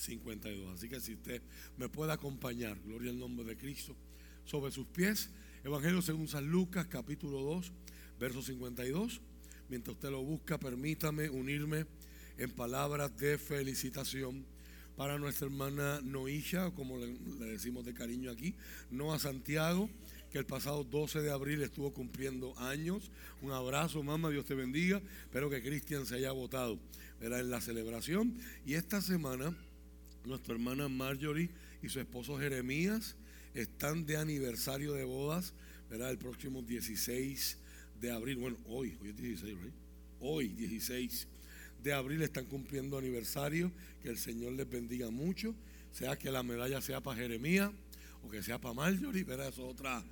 52. Así que si usted me puede acompañar, gloria al nombre de Cristo, sobre sus pies, Evangelio según San Lucas, capítulo 2, verso 52. Mientras usted lo busca, permítame unirme en palabras de felicitación para nuestra hermana Noisha, como le, decimos de cariño aquí, Noa Santiago, que el pasado 12 de abril estuvo cumpliendo años. Un abrazo, mamá, Dios te bendiga. Espero que Cristian se haya votado en la celebración. Y esta semana, nuestra hermana Marjorie y su esposo Jeremías están de aniversario de bodas, ¿verdad? El próximo 16 de abril, bueno, hoy, hoy es 16, ¿right? Hoy, 16 de abril, están cumpliendo aniversario. Que el Señor les bendiga mucho. Sea que la medalla sea para Jeremías o que sea para Marjorie, ¿verdad? Eso es otra,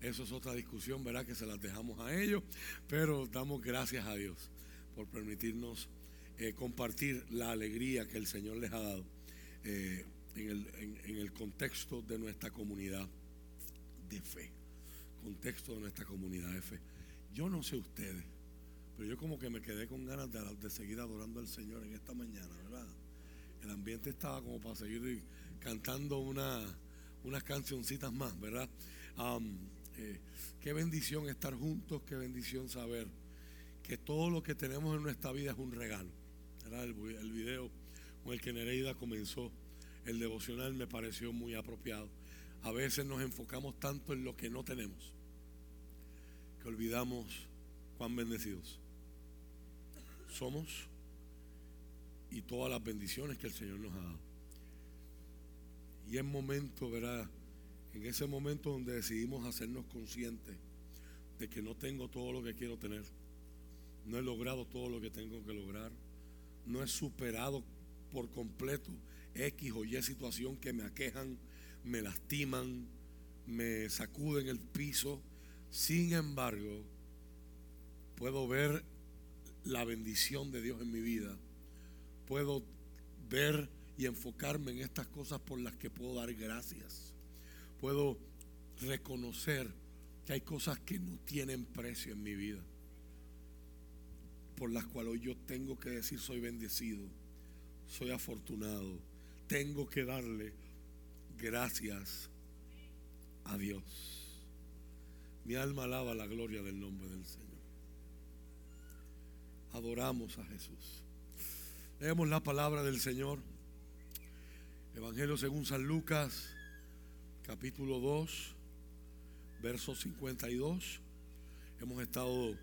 eso es otra discusión, ¿verdad? Que se las dejamos a ellos. Pero damos gracias a Dios por permitirnos eh, compartir la alegría que el Señor les ha dado. Eh, en el, contexto de nuestra comunidad de fe. Contexto de nuestra comunidad de fe. Yo no sé ustedes, pero yo como que me quedé con ganas de, seguir adorando al Señor en esta mañana, ¿verdad? El ambiente estaba como para seguir cantando una, unas cancioncitas más, ¿verdad? Eh, qué bendición estar juntos, qué bendición saber que todo lo que tenemos en nuestra vida es un regalo. El, el video el que Nereida comenzó el devocional me pareció muy apropiado. A veces nos enfocamos tanto en lo que no tenemos que olvidamos cuán bendecidos somos y todas las bendiciones que el Señor nos ha dado. Y es momento, ¿verdad? En ese momento donde decidimos hacernos conscientes de que no tengo todo lo que quiero tener, no he logrado todo lo que tengo que lograr, no he superado por completo X o Y situación que me aquejan, me lastiman, me sacuden el piso. Sin embargo, puedo ver la bendición de Dios en mi vida. Puedo ver y enfocarme en estas cosas por las que puedo dar gracias. Puedo reconocer que hay cosas que no tienen precio en mi vida, por las cuales hoy yo tengo que decir soy bendecido, soy afortunado, tengo que darle gracias a Dios. Mi alma alaba la gloria del nombre del Señor. Adoramos a Jesús. Leemos la palabra del Señor. Evangelio según San Lucas, capítulo 2, verso 52. Hemos estado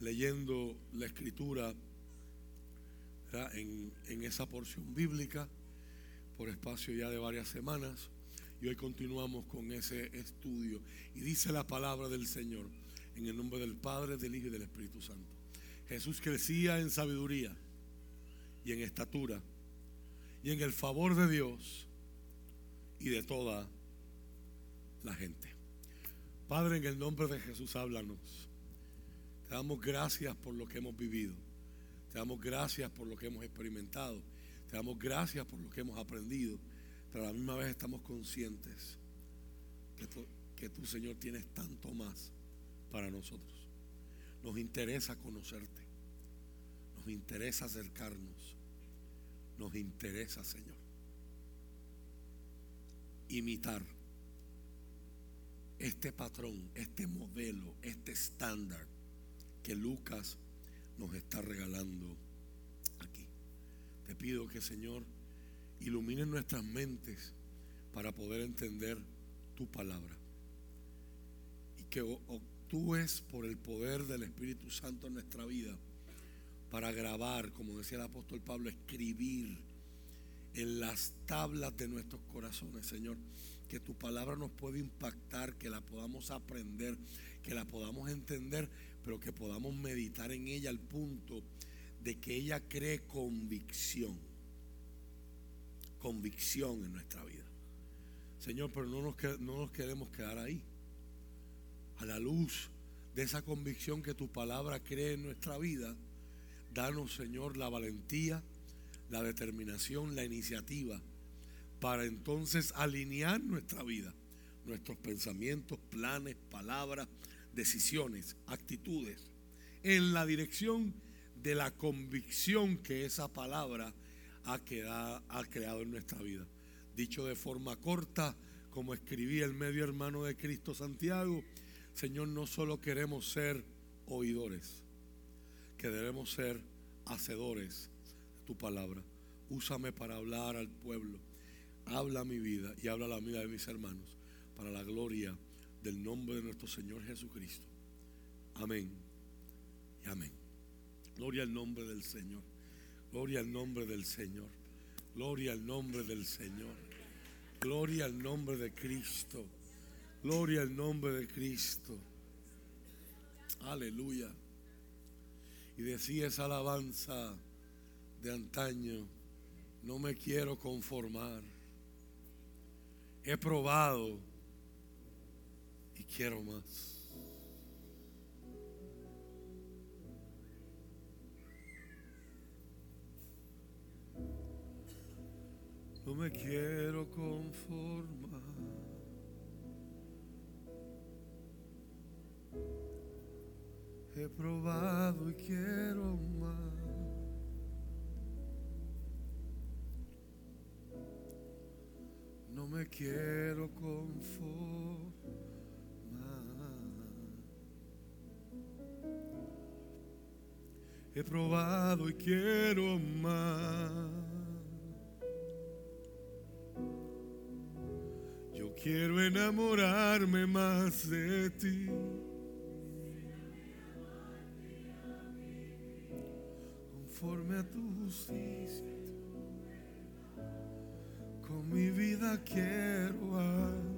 leyendo la escritura en, esa porción bíblica por espacio ya de varias semanas y hoy continuamos con ese estudio. Y dice la palabra del Señor en el nombre del Padre, del Hijo y del Espíritu Santo. Jesús crecía en sabiduría y en estatura y en el favor de Dios y de toda la gente. Padre, en el nombre de Jesús, háblanos. Te damos gracias por lo que hemos vivido. Te damos gracias por lo que hemos experimentado. Te damos gracias por lo que hemos aprendido, pero a la misma vez estamos conscientes que tú, Señor, tienes tanto más para nosotros. Nos interesa conocerte, nos interesa acercarnos, nos interesa, Señor, imitar este patrón, este modelo, este estándar que Lucas nos está regalando te pido que, Señor, ilumine nuestras mentes para poder entender tu palabra. Y que actúes por el poder del Espíritu Santo en nuestra vida para grabar, como decía el apóstol Pablo, escribir en las tablas de nuestros corazones, Señor, que tu palabra nos pueda impactar, que la podamos aprender, que la podamos entender, pero que podamos meditar en ella al punto de que ella cree convicción. Convicción en nuestra vida. Señor, pero no nos, no nos queremos quedar ahí. A la luz de esa convicción que tu palabra cree en nuestra vida, danos, Señor, la valentía, la determinación, la iniciativa, para entonces alinear nuestra vida, nuestros pensamientos, planes, palabras, decisiones, actitudes, en la dirección de la convicción que esa palabra ha, quedado, ha creado en nuestra vida. Dicho de forma corta, como escribí el medio hermano de Cristo Santiago, Señor, no solo queremos ser oidores, que debemos ser hacedores de tu palabra. Úsame para hablar al pueblo. Habla mi vida y habla la vida de mis hermanos para la gloria del nombre de nuestro Señor Jesucristo. Amén y amén. Gloria al nombre del Señor. Gloria al nombre del Señor. Gloria al nombre del Señor. Gloria al nombre de Cristo. Gloria al nombre de Cristo. Aleluya. Y decía esa alabanza de antaño, no me quiero conformar. He probado quiero más. No me quiero conformar. He probado y quiero más. No me quiero conformar. He probado y quiero más. Yo quiero enamorarme más de ti. Conforme a tu justicia. Con mi vida quiero adorar.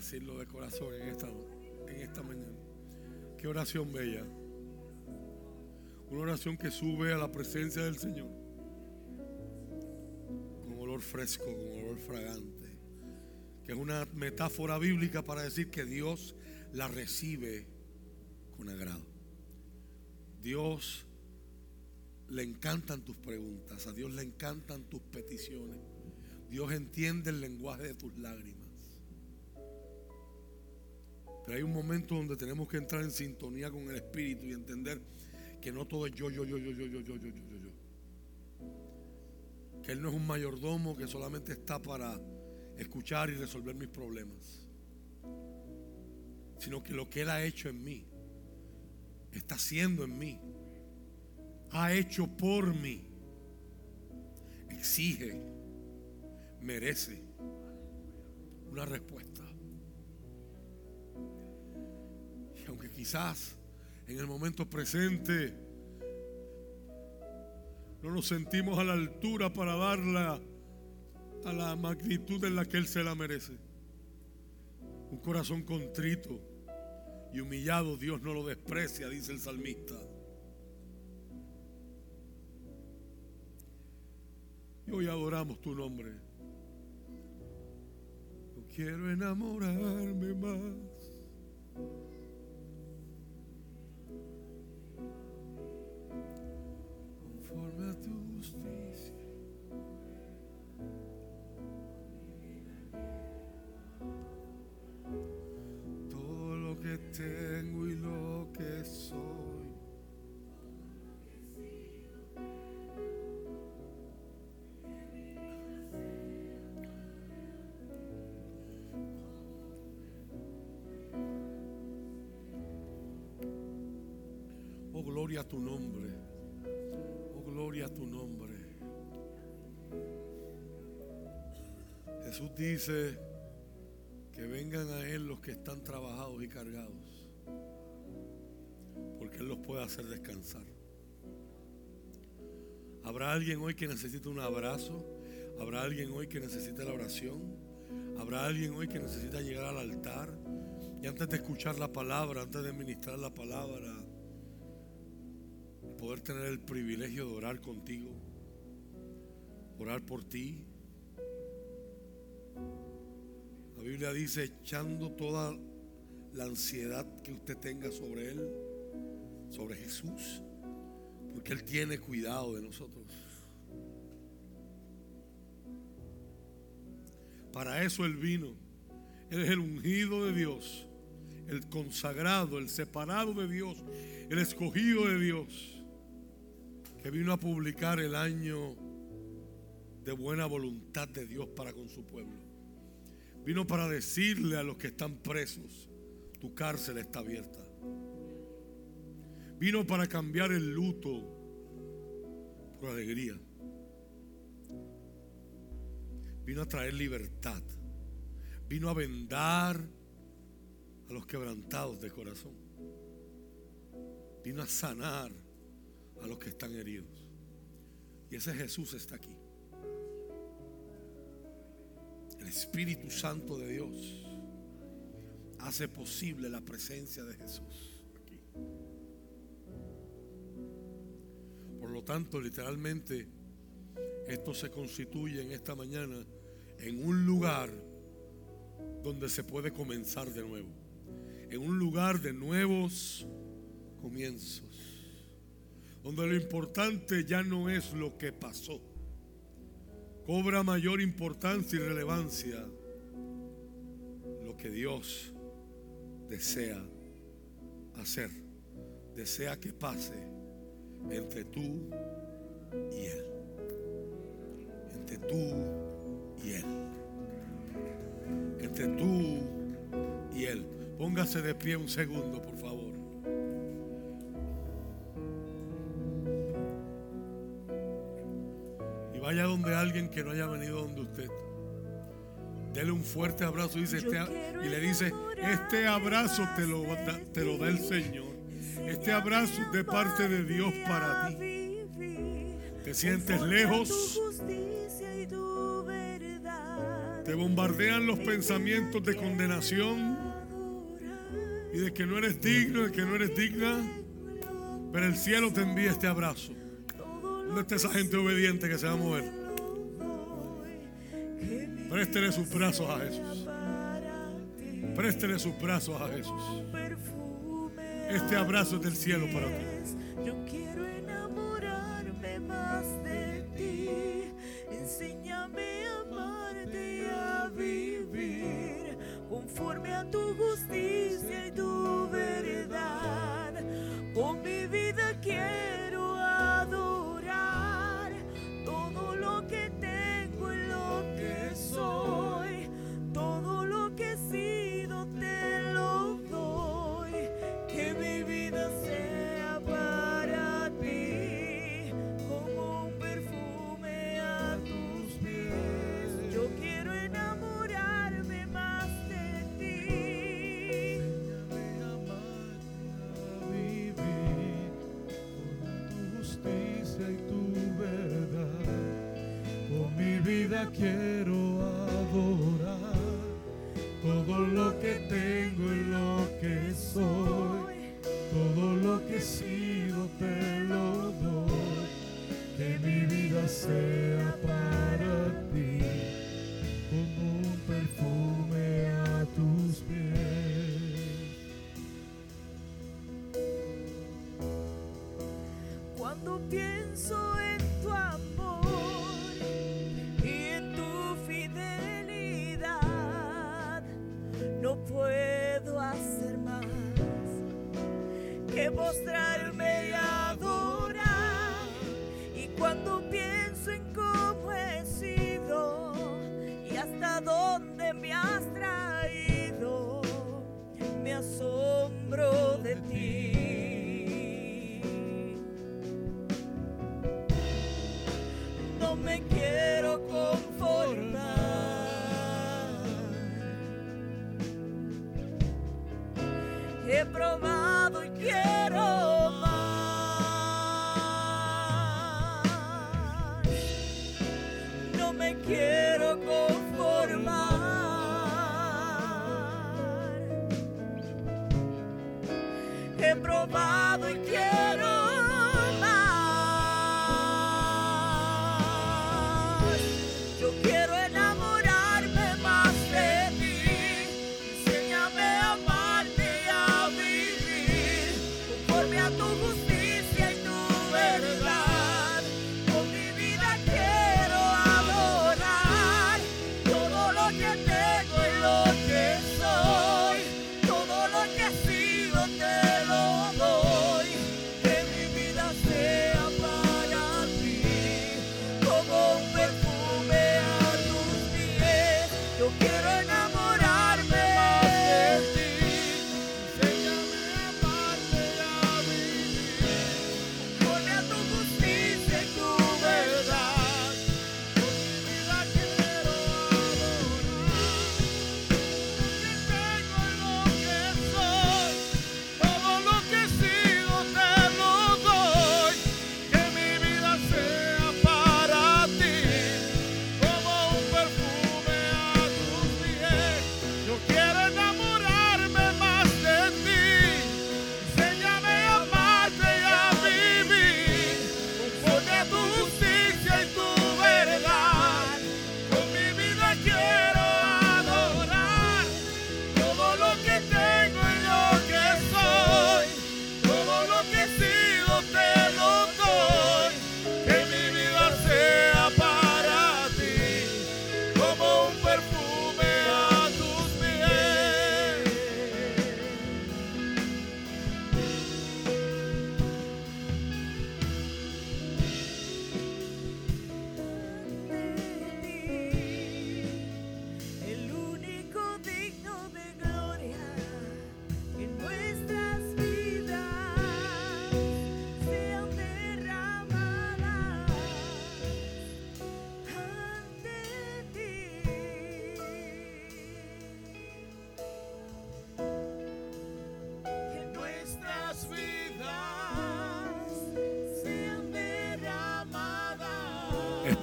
Decirlo de corazón en esta, en esta mañana. Qué oración bella. Una oración que sube a la presencia del Señor. Con olor fresco, con olor fragante. Que es una metáfora bíblica para decir que Dios la recibe con agrado. Dios le encantan tus preguntas. A Dios le encantan tus peticiones. Dios entiende el lenguaje de tus lágrimas. Pero hay un momento donde tenemos que entrar en sintonía con el Espíritu y entender que no todo es yo, yo, yo, yo, yo, yo, yo, yo, yo, yo. Que Él no es un mayordomo que solamente está para escuchar y resolver mis problemas. Sino que lo que Él ha hecho en mí, está haciendo en mí, ha hecho por mí, exige, merece una respuesta. Y aunque quizás en el momento presente no nos sentimos a la altura para darla a la magnitud en la que Él se la merece. Un corazón contrito y humillado Dios no lo desprecia, dice el salmista. Y hoy adoramos tu nombre. Yo quiero enamorarme más. Conforme a tu justicia. Todo lo que tengo y lo que soy. Oh, gloria a tu nombre. Gloria a tu nombre. Jesús dice que vengan a Él los que están trabajados y cargados, porque Él los puede hacer descansar. ¿Habrá alguien hoy que necesite un abrazo? ¿Habrá alguien hoy que necesite la oración? ¿Habrá alguien hoy que necesita llegar al altar? Y antes de escuchar la palabra, antes de ministrar la palabra, poder tener el privilegio de orar contigo, orar por ti. La Biblia dice, echando toda la ansiedad que usted tenga sobre Él, sobre Jesús, porque Él tiene cuidado de nosotros. Para eso Él vino. Él es el ungido de Dios, el consagrado, el separado de Dios, el escogido de Dios, que vino a publicar el año de buena voluntad de Dios para con su pueblo. Vino para decirle a los que están presos, tu cárcel está abierta. Vino para cambiar el luto por alegría. Vino a traer libertad. Vino a vendar a los quebrantados de corazón. Vino a sanar a los que están heridos. Y ese Jesús está aquí. El Espíritu Santo de Dios hace posible la presencia de Jesús aquí. Por lo tanto, literalmente, esto se constituye en esta mañana en un lugar donde se puede comenzar de nuevo. En un lugar de nuevos comienzos. Donde lo importante ya no es lo que pasó. Cobra mayor importancia y relevancia lo que Dios desea hacer. Desea que pase entre tú y Él. Entre tú y Él. Entre tú y Él. Póngase de pie un segundo, por favor. Vaya donde alguien que no haya venido donde usted. Dele un fuerte abrazo y, dice, este, y le dice, este abrazo te lo, te lo da el Señor. Este abrazo de parte de Dios para ti. Te sientes lejos. Te bombardean los pensamientos de condenación y de que no eres digno, de que no eres digna. Pero el cielo te envía este abrazo. ¿Dónde está esa gente obediente que se va a mover? Préstele sus brazos a Jesús. Préstele sus brazos a Jesús. Este abrazo es del cielo para ti. Yo quiero enamorarme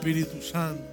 Espíritu Santo.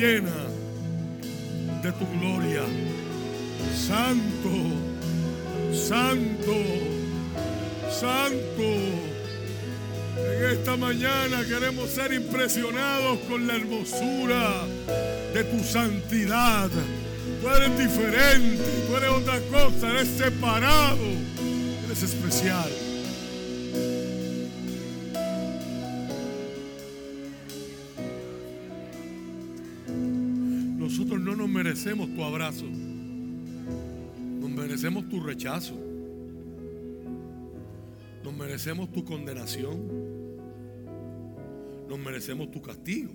Llena de tu gloria. Santo, santo, santo. En esta mañana queremos ser impresionados con la hermosura de tu santidad. Tú eres diferente, tú eres otra cosa, eres separado, eres especial. Merecemos tu abrazo, nos merecemos tu rechazo, nos merecemos tu condenación, nos merecemos tu castigo.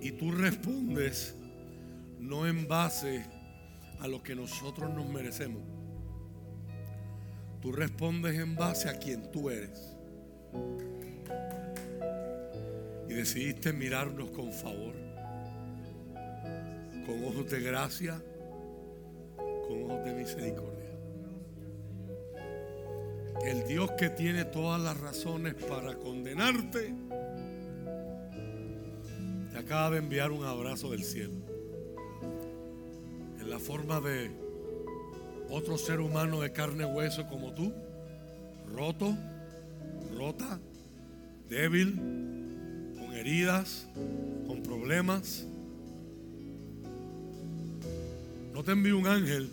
Y tú respondes no en base a lo que nosotros nos merecemos. Tú respondes en base a quien tú eres. Y decidiste mirarnos con favor, con ojos de gracia, con ojos de misericordia. El Dios que tiene todas las razones para condenarte te acaba de enviar un abrazo del cielo. En la forma de otro ser humano de carne y hueso como tú, roto, rota, débil, con heridas, con problemas. No te envío un ángel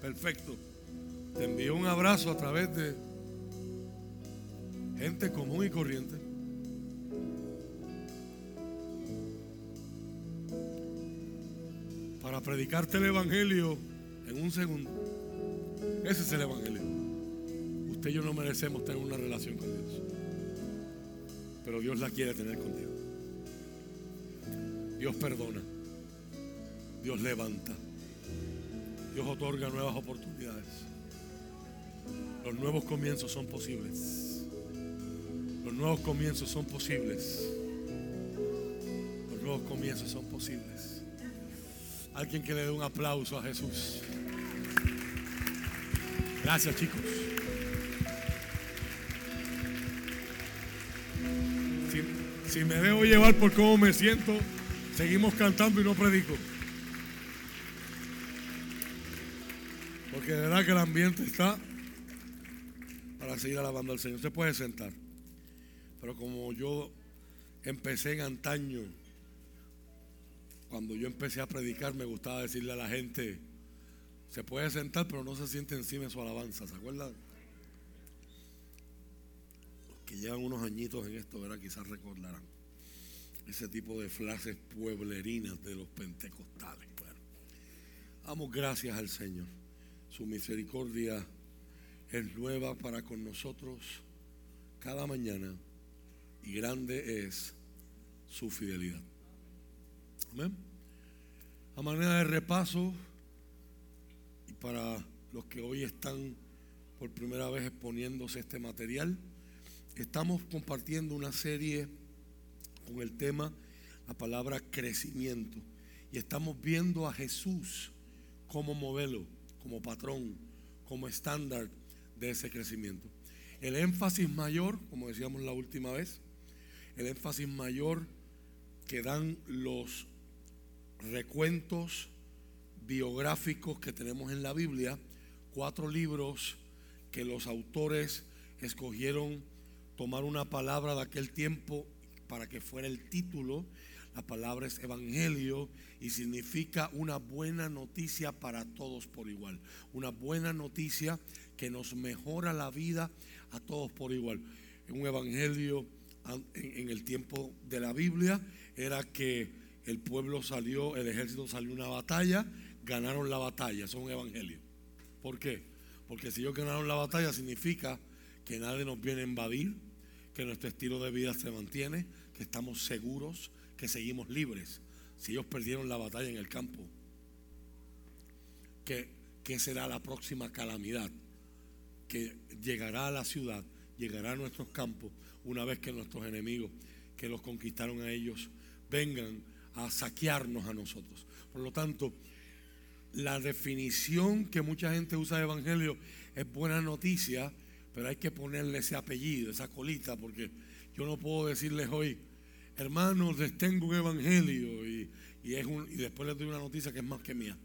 perfecto, te envío un abrazo a través de gente común y corriente. para predicarte el Evangelio en un segundo. Ese es el Evangelio. Usted y yo no merecemos tener una relación con Dios. Pero Dios la quiere tener contigo. Dios perdona. Dios levanta. Dios otorga nuevas oportunidades. Los nuevos comienzos son posibles. Los nuevos comienzos son posibles. Los nuevos comienzos son posibles. Alguien que le dé un aplauso a Jesús. Gracias chicos. Si me dejo llevar por cómo me siento, seguimos cantando y no predico. Porque de verdad que el ambiente está para seguir alabando al Señor. Se puede sentar. Pero como yo empecé en antaño, cuando yo empecé a predicar, me gustaba decirle a la gente, se puede sentar, pero no se siente encima de su alabanza. ¿Se acuerdan? Que llevan unos añitos en esto, ¿verdad? Quizás recordarán ese tipo de frases pueblerinas de los pentecostales. Bueno, damos gracias al Señor. Su misericordia es nueva para con nosotros cada mañana y grande es su fidelidad. Amén. A manera de repaso, y para los que hoy están por primera vez exponiéndose este material, estamos compartiendo una serie con el tema, la palabra crecimiento, y estamos viendo a Jesús como modelo como patrón, como estándar de ese crecimiento. El énfasis mayor, como decíamos la última vez, el énfasis mayor que dan los recuentos biográficos que tenemos en la Biblia, cuatro libros que los autores escogieron tomar una palabra de aquel tiempo para que fuera el título. La palabra es evangelio y significa una buena noticia para todos por igual. Una buena noticia que nos mejora la vida a todos por igual. Un evangelio en el tiempo de la Biblia era que el pueblo salió, el ejército salió a una batalla, ganaron la batalla. Eso es un evangelio. ¿Por qué? Porque si ellos ganaron la batalla significa que nadie nos viene a invadir, que nuestro estilo de vida se mantiene, que estamos seguros, que seguimos libres. Si ellos perdieron la batalla en el campo, ¿qué, qué será la próxima calamidad? Que llegará a la ciudad, llegará a nuestros campos, una vez que nuestros enemigos que los conquistaron a ellos vengan a saquearnos a nosotros. Por lo tanto, la definición que mucha gente usa de evangelio es buena noticia, pero hay que ponerle ese apellido, esa colita, porque yo no puedo decirles hoy, hermanos, les tengo un evangelio y, es un, y después les doy una noticia que es más que mía.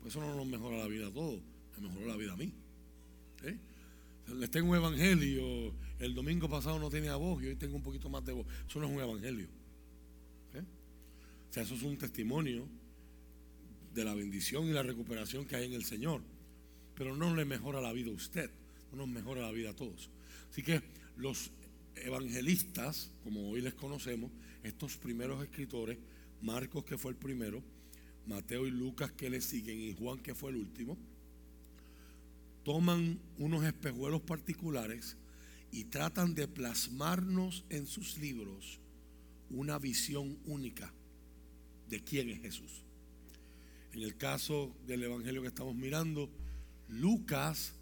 Pues eso no nos mejora la vida a todos, me mejoró la vida a mí. Les tengo un evangelio, el domingo pasado no tenía voz y hoy tengo un poquito más de voz. Eso no es un evangelio. O sea, eso es un testimonio de la bendición y la recuperación que hay en el Señor. Pero no le mejora la vida a usted, nos mejora la vida a todos. Así que los evangelistas, como hoy les conocemos, estos primeros escritores, Marcos que fue el primero, Mateo y Lucas que le siguen y Juan que fue el último, toman unos espejuelos particulares y tratan de plasmarnos en sus libros una visión única de quién es Jesús. En el caso del Evangelio que estamos mirando, Lucas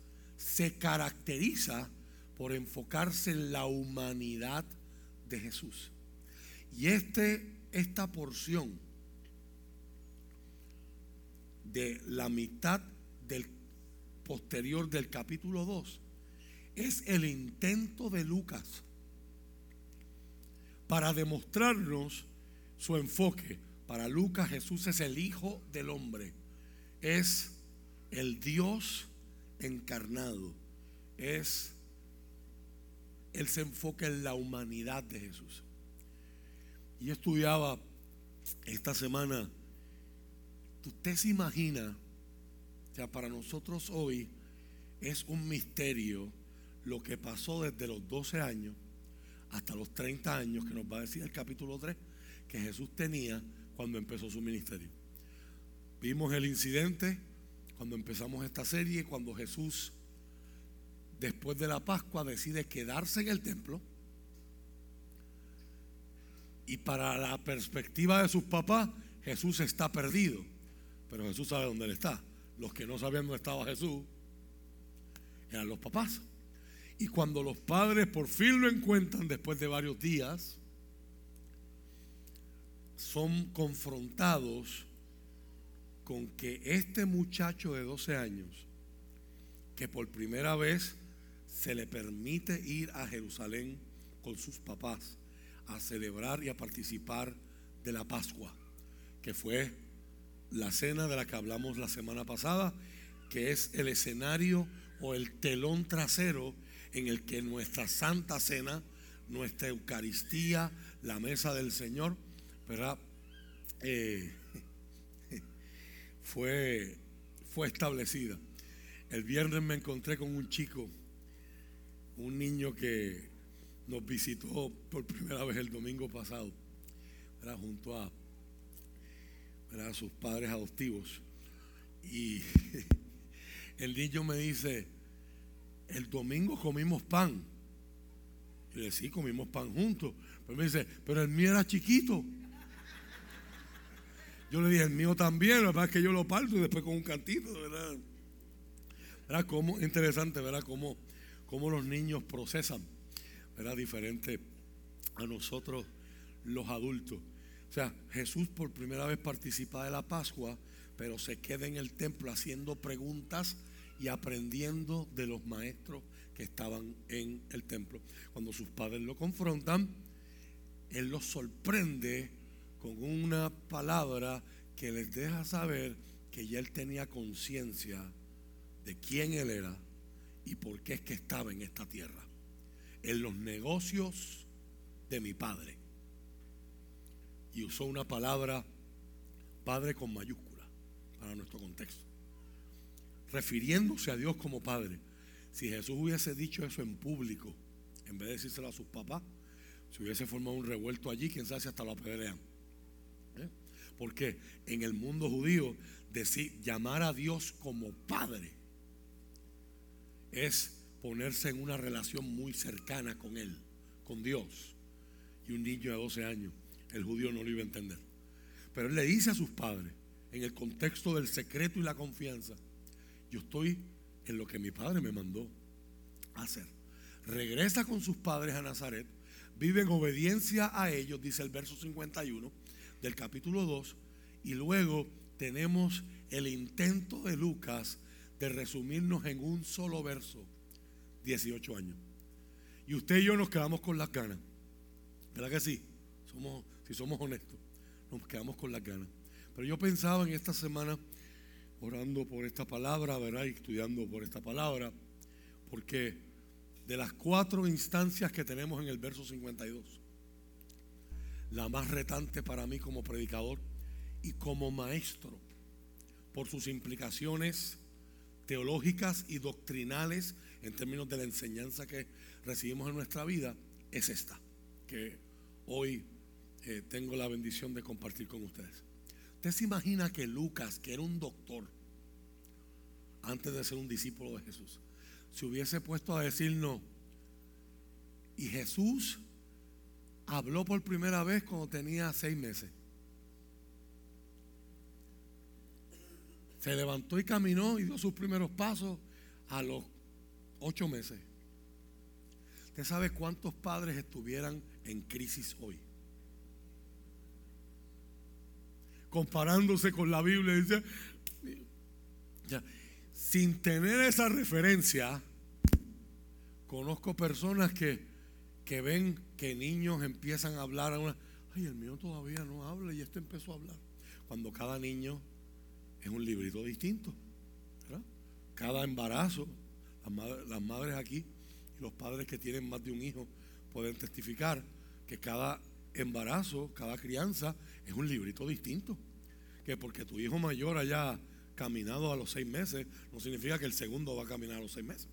se caracteriza por enfocarse en la humanidad de Jesús. Y este, esta porción de la mitad del posterior del capítulo 2 es el intento de Lucas para demostrarnos su enfoque. Para Lucas Jesús es el Hijo del Hombre, es el Dios encarnado, es, él se enfoca en la humanidad de Jesús. Y yo estudiaba esta semana, usted se imagina, o sea, para nosotros hoy es un misterio lo que pasó desde los 12 años hasta los 30 años, que nos va a decir el capítulo 3, que Jesús tenía cuando empezó su ministerio. Vimos el incidente cuando empezamos esta serie, cuando Jesús, después de la Pascua, decide quedarse en el templo. Y para la perspectiva de sus papás, Jesús está perdido. Pero Jesús sabe dónde él está. Los que no sabían dónde estaba Jesús eran los papás. Y cuando los padres por fin lo encuentran después de varios días, son confrontados con que este muchacho de 12 años, que por primera vez se le permite ir a Jerusalén con sus papás a celebrar y a participar de la Pascua, que fue la cena de la que hablamos la semana pasada, que es el escenario o el telón trasero en el que nuestra santa cena, nuestra Eucaristía, la mesa del Señor, ¿verdad? Eh, fue, fue establecida. El viernes me encontré con un chico, un niño que nos visitó por primera vez el domingo pasado, ¿verdad? junto a, sus padres adoptivos. Y el niño me dice, el domingo comimos pan. Y le sí, comimos pan juntos. Pero me dice, pero el mío era chiquito. Yo le dije, el mío también, la verdad es que yo lo parto y después con un cantito, ¿verdad? ¿Verdad? Interesante, ¿verdad? Cómo, cómo los niños procesan, ¿verdad? Diferente a nosotros los adultos. O sea, Jesús por primera vez participa de la Pascua, pero se queda en el templo haciendo preguntas y aprendiendo de los maestros que estaban en el templo. Cuando sus padres lo confrontan, Él los sorprende con una palabra que les deja saber que ya Él tenía conciencia de quién Él era y por qué es que estaba en esta tierra. En los negocios de mi Padre. Y usó una palabra, Padre con mayúscula, para nuestro contexto refiriéndose a Dios como Padre. Si Jesús hubiese dicho eso en público, en vez de decírselo a sus papás, se hubiese formado un revuelto allí, quién sabe si hasta lo apedrean. ¿Eh? Porque en el mundo judío, decir, llamar a Dios como Padre es ponerse en una relación muy cercana con Él, con Dios. Y un niño de 12 años, el judío no lo iba a entender. Pero Él le dice a sus padres, en el contexto del secreto y la confianza, yo estoy en lo que mi padre me mandó hacer. Regresa con sus padres a Nazaret, vive en obediencia a ellos, dice el verso 51 del capítulo 2, y luego tenemos el intento de Lucas de resumirnos en un solo verso, 18 años. Y usted y yo nos quedamos con las ganas. ¿Verdad que sí? Somos, si somos honestos, nos quedamos con las ganas. Pero yo pensaba en esta semana orando por esta palabra, ¿verdad? Y estudiando por esta palabra, porque de las cuatro instancias que tenemos en el verso 52, la más retante para mí como predicador y como maestro, por sus implicaciones teológicas y doctrinales en términos de la enseñanza que recibimos en nuestra vida, es esta, que hoy eh, tengo la bendición de compartir con ustedes. Usted se imagina que Lucas, que era un doctor, antes de ser un discípulo de Jesús, se hubiese puesto a decirnos, y Jesús habló por primera vez cuando tenía seis meses. Se levantó y caminó y dio sus primeros pasos a los ocho meses. ¿Usted sabe cuántos padres estuvieran en crisis hoy? comparándose con la Biblia. Dice, sin tener esa referencia, conozco personas que, que ven que niños empiezan a hablar a una, ay, el mío todavía no habla y este empezó a hablar. Cuando cada niño es un librito distinto. Cada embarazo, las las madres aquí y los padres que tienen más de un hijo pueden testificar que cada embarazo, cada crianza es un librito distinto. Que porque tu hijo mayor haya caminado a los seis meses, no significa que el segundo va a caminar a los seis meses.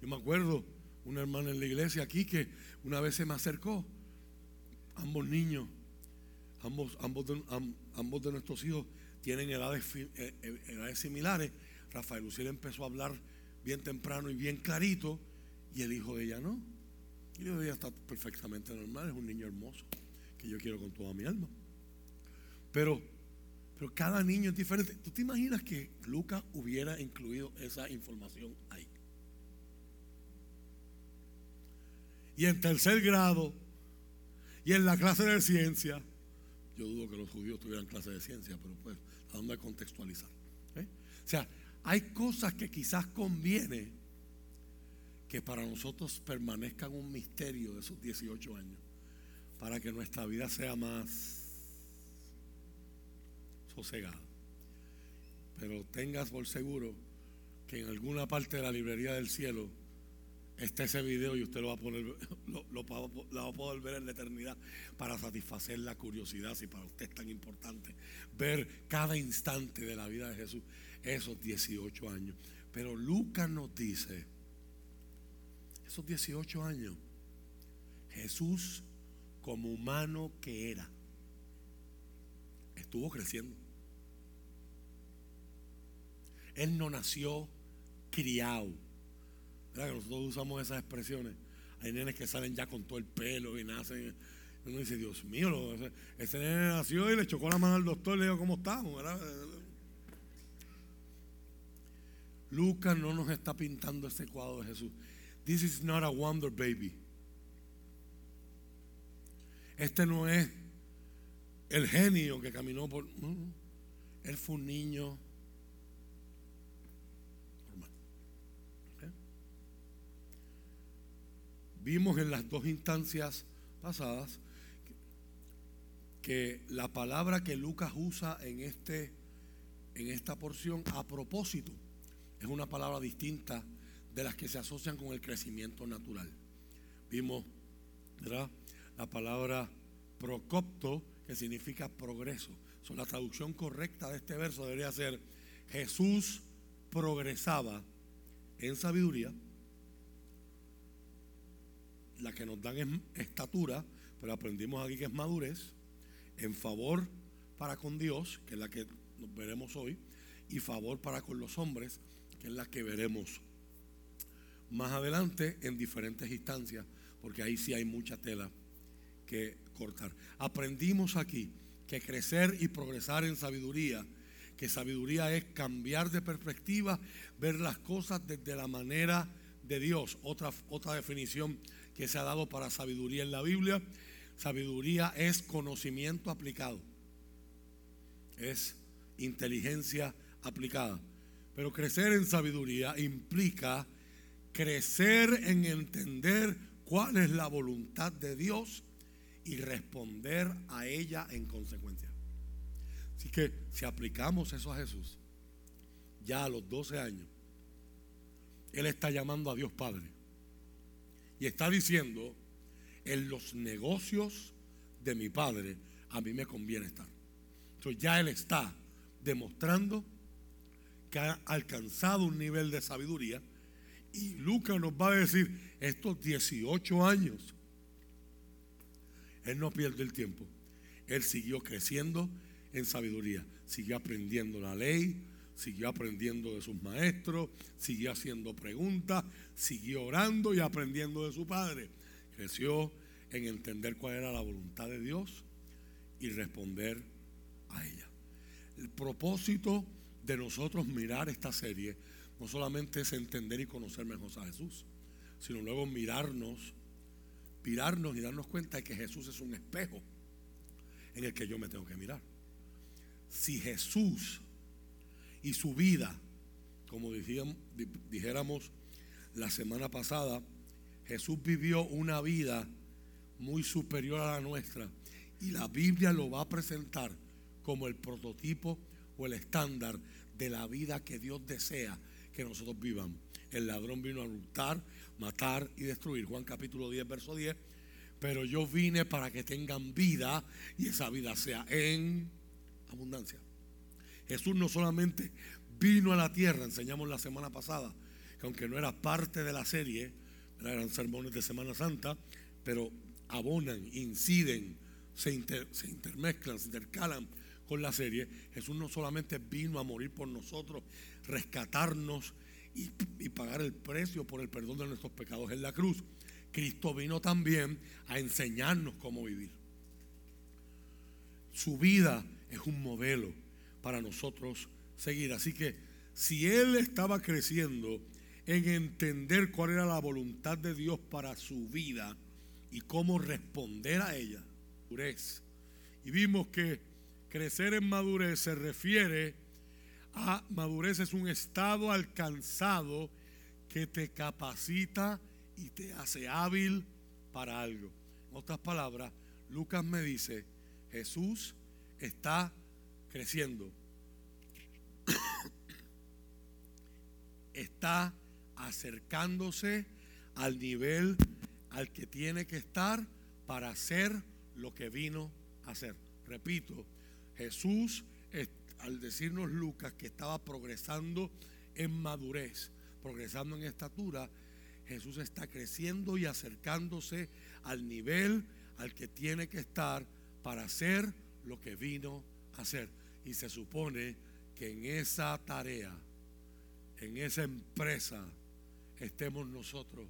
Yo me acuerdo una hermana en la iglesia aquí que una vez se me acercó, ambos niños, ambos, ambos, de, ambos de nuestros hijos tienen edades, eh, eh, edades similares. Rafael Lucía empezó a hablar bien temprano y bien clarito, y el hijo de ella no. Y el hijo de ella está perfectamente normal, es un niño hermoso que yo quiero con toda mi alma. Pero, pero cada niño es diferente. ¿Tú te imaginas que Lucas hubiera incluido esa información ahí? Y en tercer grado, y en la clase de ciencia, yo dudo que los judíos tuvieran clase de ciencia, pero pues, ¿a dónde contextualizar? ¿Eh? O sea, hay cosas que quizás conviene que para nosotros permanezcan un misterio de esos 18 años, para que nuestra vida sea más sosegada. Pero tengas por seguro que en alguna parte de la librería del cielo está ese video y usted lo va a poner, lo, va a poder ver en la eternidad para satisfacer la curiosidad, si para usted es tan importante ver cada instante de la vida de Jesús, esos 18 años. Pero Lucas nos dice, esos 18 años, Jesús como humano que era, estuvo creciendo. Él no nació criado. ¿Verdad nosotros usamos esas expresiones? Hay nenes que salen ya con todo el pelo y nacen. Uno dice, Dios mío, lo- ese, nene nació y le chocó la mano al doctor y le dijo, ¿cómo estamos? Lucas no nos está pintando este cuadro de Jesús. This is not a wonder baby. Este no es el genio que caminó por. no. Él fue un niño normal. ¿Ok? Vimos en las dos instancias pasadas que la palabra que Lucas usa en, este, en esta porción a propósito es una palabra distinta de las que se asocian con el crecimiento natural. Vimos la palabra procopto, que significa progreso. So, la traducción correcta de este verso debería ser Jesús progresaba en sabiduría, la que nos dan es estatura, pero aprendimos aquí que es madurez, en favor para con Dios, que es la que veremos hoy, y favor para con los hombres, que es la que veremos más adelante en diferentes instancias, porque ahí sí hay mucha tela que cortar. Aprendimos aquí que crecer y progresar en sabiduría, que sabiduría es cambiar de perspectiva, ver las cosas desde la manera de Dios. Otra, otra definición que se ha dado para sabiduría en la Biblia, sabiduría es conocimiento aplicado, es inteligencia aplicada. Pero crecer en sabiduría implica crecer en entender cuál es la voluntad de Dios y responder a ella en consecuencia. Así que si aplicamos eso a Jesús, ya a los 12 años, Él está llamando a Dios Padre y está diciendo, en los negocios de mi Padre, a mí me conviene estar. Entonces ya Él está demostrando que ha alcanzado un nivel de sabiduría y Lucas nos va a decir, estos 18 años, Él no pierde el tiempo. Él siguió creciendo en sabiduría, siguió aprendiendo la ley, siguió aprendiendo de sus maestros, siguió haciendo preguntas, siguió orando y aprendiendo de su padre. Creció en entender cuál era la voluntad de Dios y responder a ella. El propósito de nosotros mirar esta serie no solamente es entender y conocer mejor a Jesús, sino luego mirarnos, mirarnos y darnos cuenta de que Jesús es un espejo en el que yo me tengo que mirar. Si Jesús y su vida, como dijéramos, la semana pasada, Jesús vivió una vida muy superior a la nuestra y la Biblia lo va a presentar como el prototipo o el estándar de la vida que Dios desea que nosotros vivamos. El ladrón vino a hurtar, matar y destruir. Juan capítulo 10, verso 10. Pero yo vine para que tengan vida y esa vida sea en abundancia. Jesús no solamente vino a la tierra, enseñamos la semana pasada, que aunque no era parte de la serie, eran sermones de Semana Santa, pero abonan, inciden, se, inter, se intermezclan, se intercalan con la serie. Jesús no solamente vino a morir por nosotros, rescatarnos y pagar el precio por el perdón de nuestros pecados en la cruz. Cristo vino también a enseñarnos cómo vivir. Su vida es un modelo para nosotros seguir. Así que si Él estaba creciendo en entender cuál era la voluntad de Dios para su vida y cómo responder a ella, madurez. Y vimos que crecer en madurez se refiere a madurez es un estado alcanzado que te capacita y te hace hábil para algo. En otras palabras, Lucas me dice, Jesús está creciendo. está acercándose al nivel al que tiene que estar para hacer lo que vino a hacer. Repito, Jesús, al decirnos Lucas que estaba progresando en madurez, progresando en estatura, Jesús está creciendo y acercándose al nivel al que tiene que estar para hacer lo que vino a hacer. Y se supone que en esa tarea, en esa empresa, estemos nosotros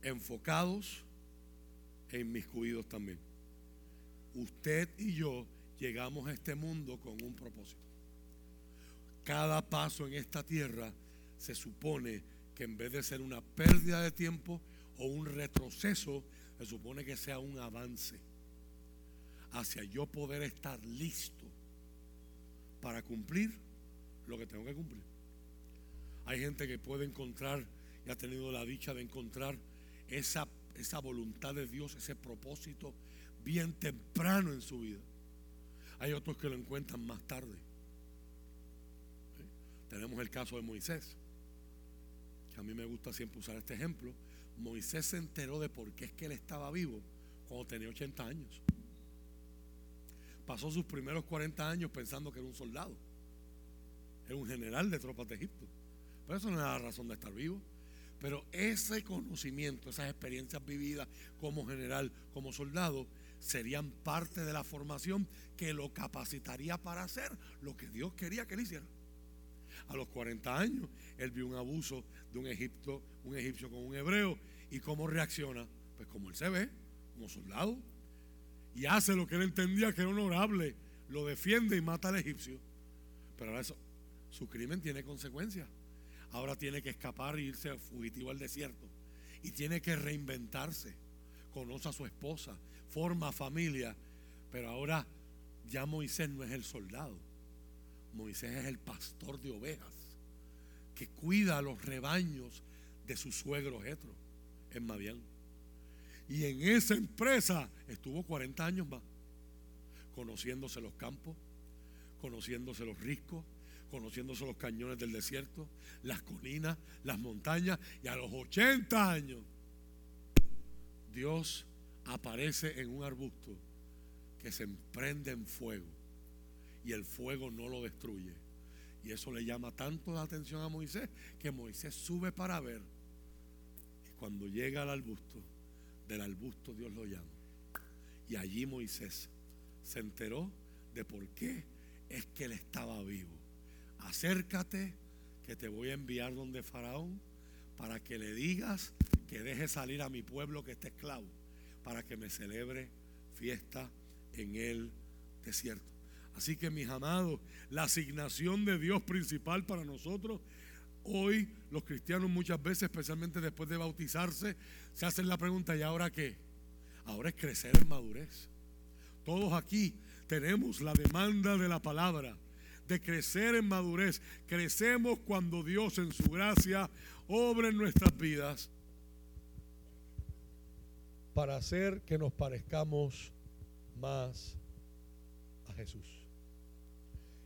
enfocados e inmiscuidos también. Usted y yo llegamos a este mundo con un propósito. Cada paso en esta tierra se supone que en vez de ser una pérdida de tiempo o un retroceso, se supone que sea un avance hacia yo poder estar listo para cumplir lo que tengo que cumplir. Hay gente que puede encontrar y ha tenido la dicha de encontrar esa, esa voluntad de Dios, ese propósito bien temprano en su vida. Hay otros que lo encuentran más tarde. Tenemos el caso de Moisés a mí me gusta siempre usar este ejemplo, Moisés se enteró de por qué es que él estaba vivo cuando tenía 80 años. Pasó sus primeros 40 años pensando que era un soldado, era un general de tropas de Egipto. Pero eso no era la razón de estar vivo. Pero ese conocimiento, esas experiencias vividas como general, como soldado, serían parte de la formación que lo capacitaría para hacer lo que Dios quería que él hiciera. A los 40 años, él vio un abuso de un Egipto, un egipcio con un hebreo. ¿Y cómo reacciona? Pues como él se ve, como soldado. Y hace lo que él entendía que era honorable. Lo defiende y mata al egipcio. Pero ahora eso, su crimen tiene consecuencias. Ahora tiene que escapar e irse fugitivo al desierto. Y tiene que reinventarse. Conoce a su esposa, forma familia. Pero ahora ya Moisés no es el soldado. Moisés es el pastor de ovejas que cuida a los rebaños de su suegro Jetro en Madián. Y en esa empresa estuvo 40 años más, conociéndose los campos, conociéndose los riscos, conociéndose los cañones del desierto, las colinas, las montañas, y a los 80 años Dios aparece en un arbusto que se emprende en fuego y el fuego no lo destruye. Y eso le llama tanto la atención a Moisés que Moisés sube para ver. Y cuando llega al arbusto, del arbusto Dios lo llama. Y allí Moisés se enteró de por qué es que él estaba vivo. Acércate que te voy a enviar donde Faraón para que le digas que deje salir a mi pueblo que está esclavo, para que me celebre fiesta en el desierto. Así que mis amados, la asignación de Dios principal para nosotros, hoy los cristianos muchas veces, especialmente después de bautizarse, se hacen la pregunta, ¿y ahora qué? Ahora es crecer en madurez. Todos aquí tenemos la demanda de la palabra, de crecer en madurez. Crecemos cuando Dios en su gracia obra en nuestras vidas para hacer que nos parezcamos más a Jesús.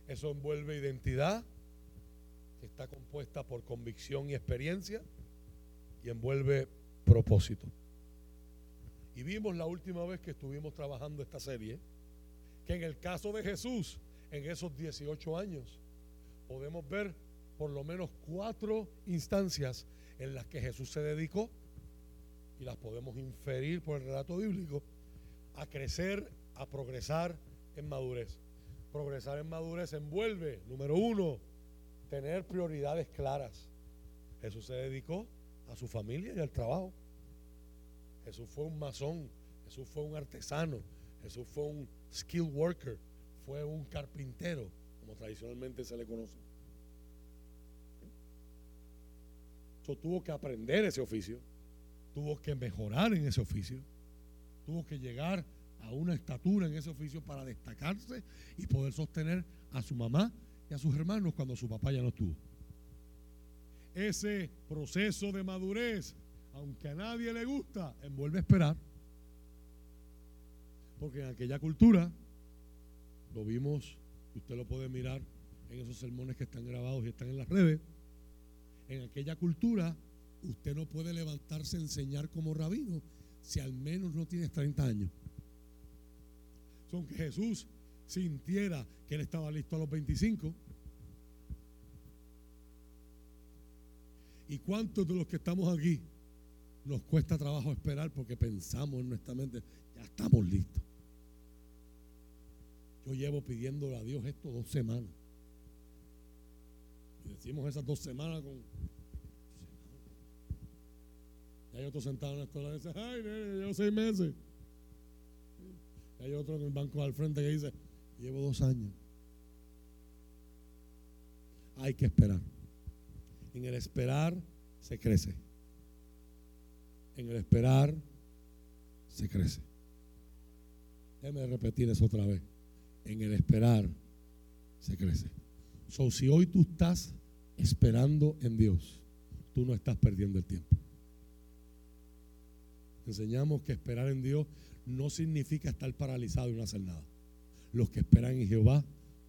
Eso envuelve identidad, está compuesta por convicción y experiencia, y envuelve propósito. Y vimos la última vez que estuvimos trabajando esta serie, que en el caso de Jesús, en esos 18 años, podemos ver por lo menos cuatro instancias en las que Jesús se dedicó, y las podemos inferir por el relato bíblico, a crecer, a progresar en madurez. Progresar en madurez envuelve, número uno, tener prioridades claras. Jesús se dedicó a su familia y al trabajo. Jesús fue un masón, Jesús fue un artesano, Jesús fue un skill worker, fue un carpintero, como tradicionalmente se le conoce. So, tuvo que aprender ese oficio, tuvo que mejorar en ese oficio, tuvo que llegar a una estatura en ese oficio para destacarse y poder sostener a su mamá a sus hermanos cuando su papá ya no estuvo. ese proceso de madurez, aunque a nadie le gusta, envuelve esperar. Porque en aquella cultura, lo vimos, y usted lo puede mirar en esos sermones que están grabados y están en las redes, en aquella cultura usted no puede levantarse a enseñar como rabino si al menos no tienes 30 años. Son que Jesús sintiera que él estaba listo a los 25. ¿Y cuántos de los que estamos aquí nos cuesta trabajo esperar porque pensamos en nuestra mente, ya estamos listos? Yo llevo pidiéndole a Dios esto dos semanas. Y decimos esas dos semanas con. Y hay otro sentado en la escuela y dice, ay, nene, llevo seis meses. Y hay otro en el banco al frente que dice, llevo dos años. Hay que esperar. En el esperar se crece. En el esperar se crece. Déjeme repetir eso otra vez. En el esperar se crece. So, si hoy tú estás esperando en Dios, tú no estás perdiendo el tiempo. Enseñamos que esperar en Dios no significa estar paralizado y no hacer nada. Los que esperan en Jehová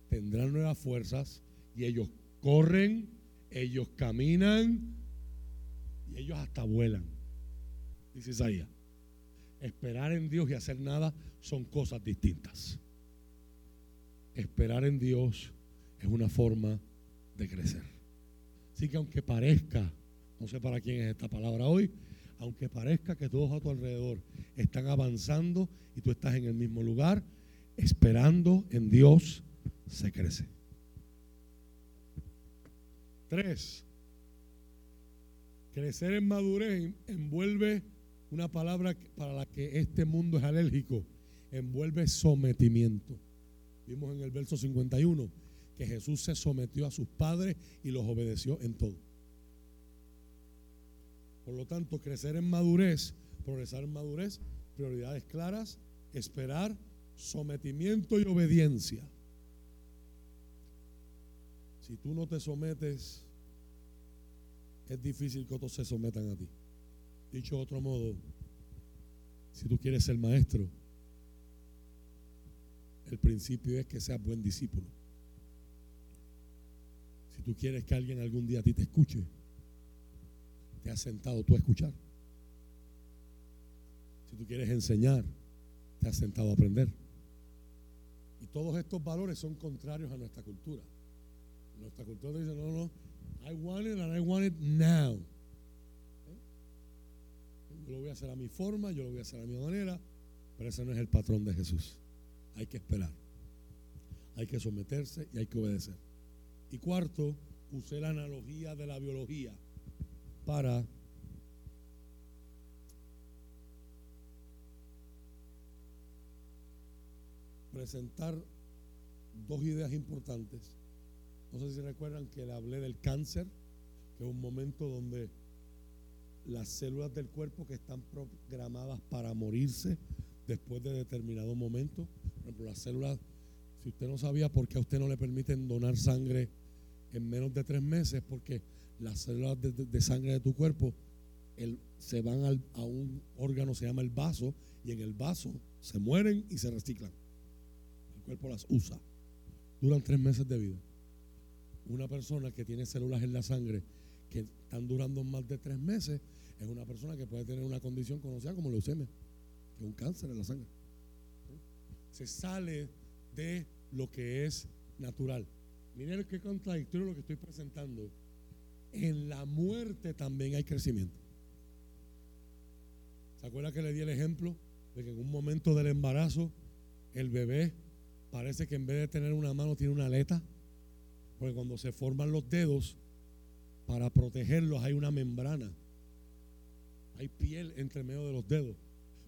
tendrán nuevas fuerzas y ellos corren, ellos caminan y ellos hasta vuelan. Dice Isaías. Esperar en Dios y hacer nada son cosas distintas. Esperar en Dios es una forma de crecer. Así que aunque parezca, no sé para quién es esta palabra hoy, aunque parezca que todos a tu alrededor están avanzando y tú estás en el mismo lugar, esperando en Dios se crece. Tres, crecer en madurez envuelve una palabra para la que este mundo es alérgico, envuelve sometimiento. Vimos en el verso 51 que Jesús se sometió a sus padres y los obedeció en todo. Por lo tanto, crecer en madurez, progresar en madurez, prioridades claras, esperar, sometimiento y obediencia. Si tú no te sometes, es difícil que otros se sometan a ti. Dicho de otro modo, si tú quieres ser maestro, el principio es que seas buen discípulo. Si tú quieres que alguien algún día a ti te escuche, te has sentado tú a escuchar. Si tú quieres enseñar, te has sentado a aprender. Y todos estos valores son contrarios a nuestra cultura. Nuestra cultura dice, no, no, I want it and I want it now. ¿Eh? Yo lo voy a hacer a mi forma, yo lo voy a hacer a mi manera, pero ese no es el patrón de Jesús. Hay que esperar, hay que someterse y hay que obedecer. Y cuarto, usé la analogía de la biología para presentar dos ideas importantes. No sé si recuerdan que le hablé del cáncer, que es un momento donde las células del cuerpo que están programadas para morirse después de determinado momento, por ejemplo, las células, si usted no sabía por qué a usted no le permiten donar sangre en menos de tres meses, porque las células de, sangre de tu cuerpo se van a un órgano, se llama el vaso, y en el vaso se mueren y se reciclan. El cuerpo las usa. Duran tres meses de vida. Una persona que tiene células en la sangre que están durando más de tres meses es una persona que puede tener una condición conocida como leucemia, que es un cáncer en la sangre. Se sale de lo que es natural. Miren qué contradictorio lo que estoy presentando en la muerte también hay crecimiento. ¿Se acuerda que le di el ejemplo de que en un momento del embarazo el bebé parece que en vez de tener una mano tiene una aleta? Porque cuando se forman los dedos, para protegerlos hay una membrana. Hay piel entre medio de los dedos.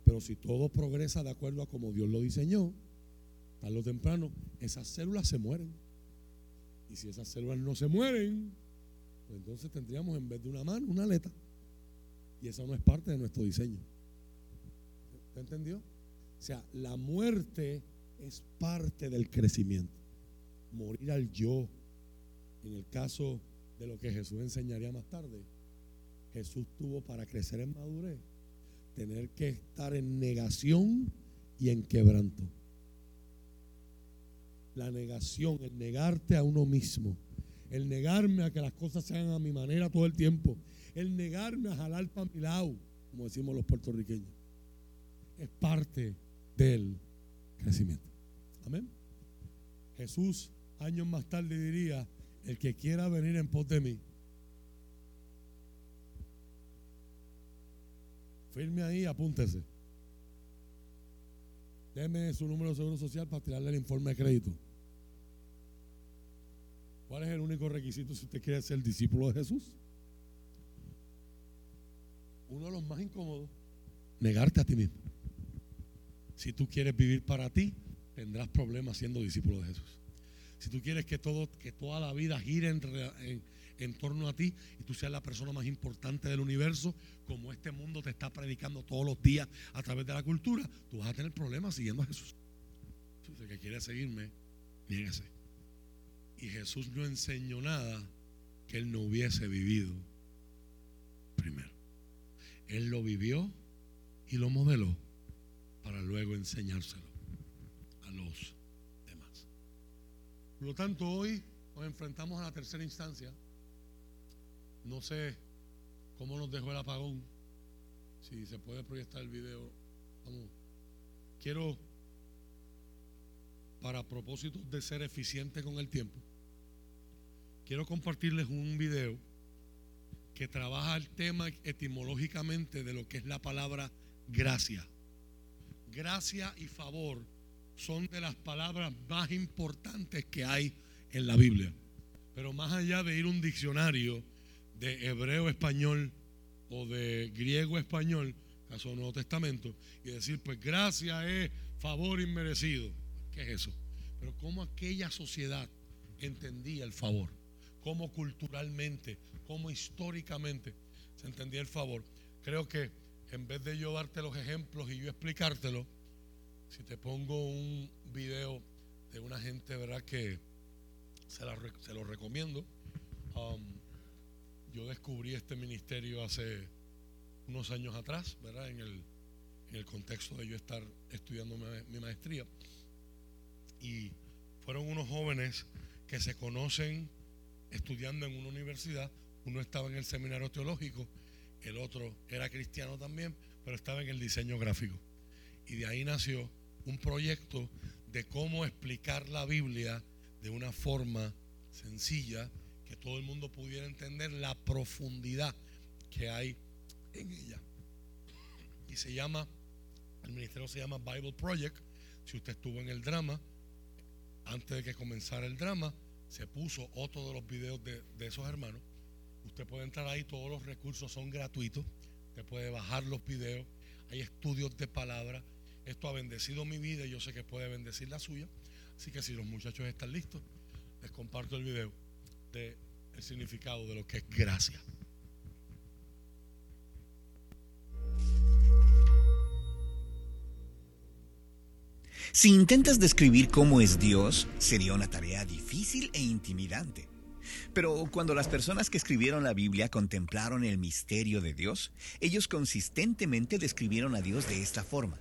Pero si todo progresa de acuerdo a como Dios lo diseñó, tarde o temprano, esas células se mueren. Y si esas células no se mueren, pues entonces tendríamos en vez de una mano una aleta. Y eso no es parte de nuestro diseño. ¿Te entendió? O sea, la muerte es parte del crecimiento. Morir al yo. En el caso de lo que Jesús enseñaría más tarde, Jesús tuvo para crecer en madurez, tener que estar en negación y en quebranto. La negación, el negarte a uno mismo, el negarme a que las cosas se hagan a mi manera todo el tiempo, el negarme a jalar para mi lado, como decimos los puertorriqueños, es parte del crecimiento. Amén. Jesús años más tarde diría, el que quiera venir en pos de mí, firme ahí, apúntese. Deme su número de seguro social para tirarle el informe de crédito. ¿Cuál es el único requisito si usted quiere ser discípulo de Jesús? Uno de los más incómodos, negarte a ti mismo. Si tú quieres vivir para ti, tendrás problemas siendo discípulo de Jesús. Si tú quieres que, todo, que toda la vida gire en, torno a ti y tú seas la persona más importante del universo, como este mundo te está predicando todos los días a través de la cultura, tú vas a tener problemas siguiendo a Jesús. Si usted que quiere seguirme, niéguese. Y Jesús no enseñó nada que él no hubiese vivido primero. Él lo vivió y lo modeló para luego enseñárselo a los. Por lo tanto, hoy nos enfrentamos a la tercera instancia. No sé cómo nos dejó el apagón. Si se puede proyectar el video. Vamos. Quiero, para propósitos de ser eficiente con el tiempo, quiero compartirles un video que trabaja el tema etimológicamente de lo que es la palabra gracia. Gracia y favor son de las palabras más importantes que hay en la Biblia. Pero más allá de ir a un diccionario de hebreo español o de griego español, caso Nuevo Testamento, y decir, pues gracia es favor inmerecido. ¿Qué es eso? Pero cómo aquella sociedad entendía el favor, cómo culturalmente, cómo históricamente se entendía el favor. Creo que en vez de yo darte los ejemplos y yo explicártelo, si te pongo un video de una gente, ¿verdad? Que se, lo recomiendo. Um, yo descubrí este ministerio hace unos años atrás, ¿verdad? En el, en el contexto de yo estar estudiando mi, mi maestría. Y fueron unos jóvenes que se conocen estudiando en una universidad. Uno estaba en el seminario teológico, el otro era cristiano también, pero estaba en el diseño gráfico. Y de ahí nació un proyecto de cómo explicar la Biblia de una forma sencilla, que todo el mundo pudiera entender la profundidad que hay en ella. Y se llama, el ministerio se llama Bible Project. Si usted estuvo en el drama, antes de que comenzara el drama, se puso otro de los videos de, de esos hermanos. Usted puede entrar ahí, todos los recursos son gratuitos. Usted puede bajar los videos. Hay estudios de palabra. Esto ha bendecido mi vida y yo sé que puede bendecir la suya. Así que si los muchachos están listos, les comparto el video de el significado de lo que es gracia. Si intentas describir cómo es Dios, sería una tarea difícil e intimidante. Pero cuando las personas que escribieron la Biblia contemplaron el misterio de Dios, ellos consistentemente describieron a Dios de esta forma.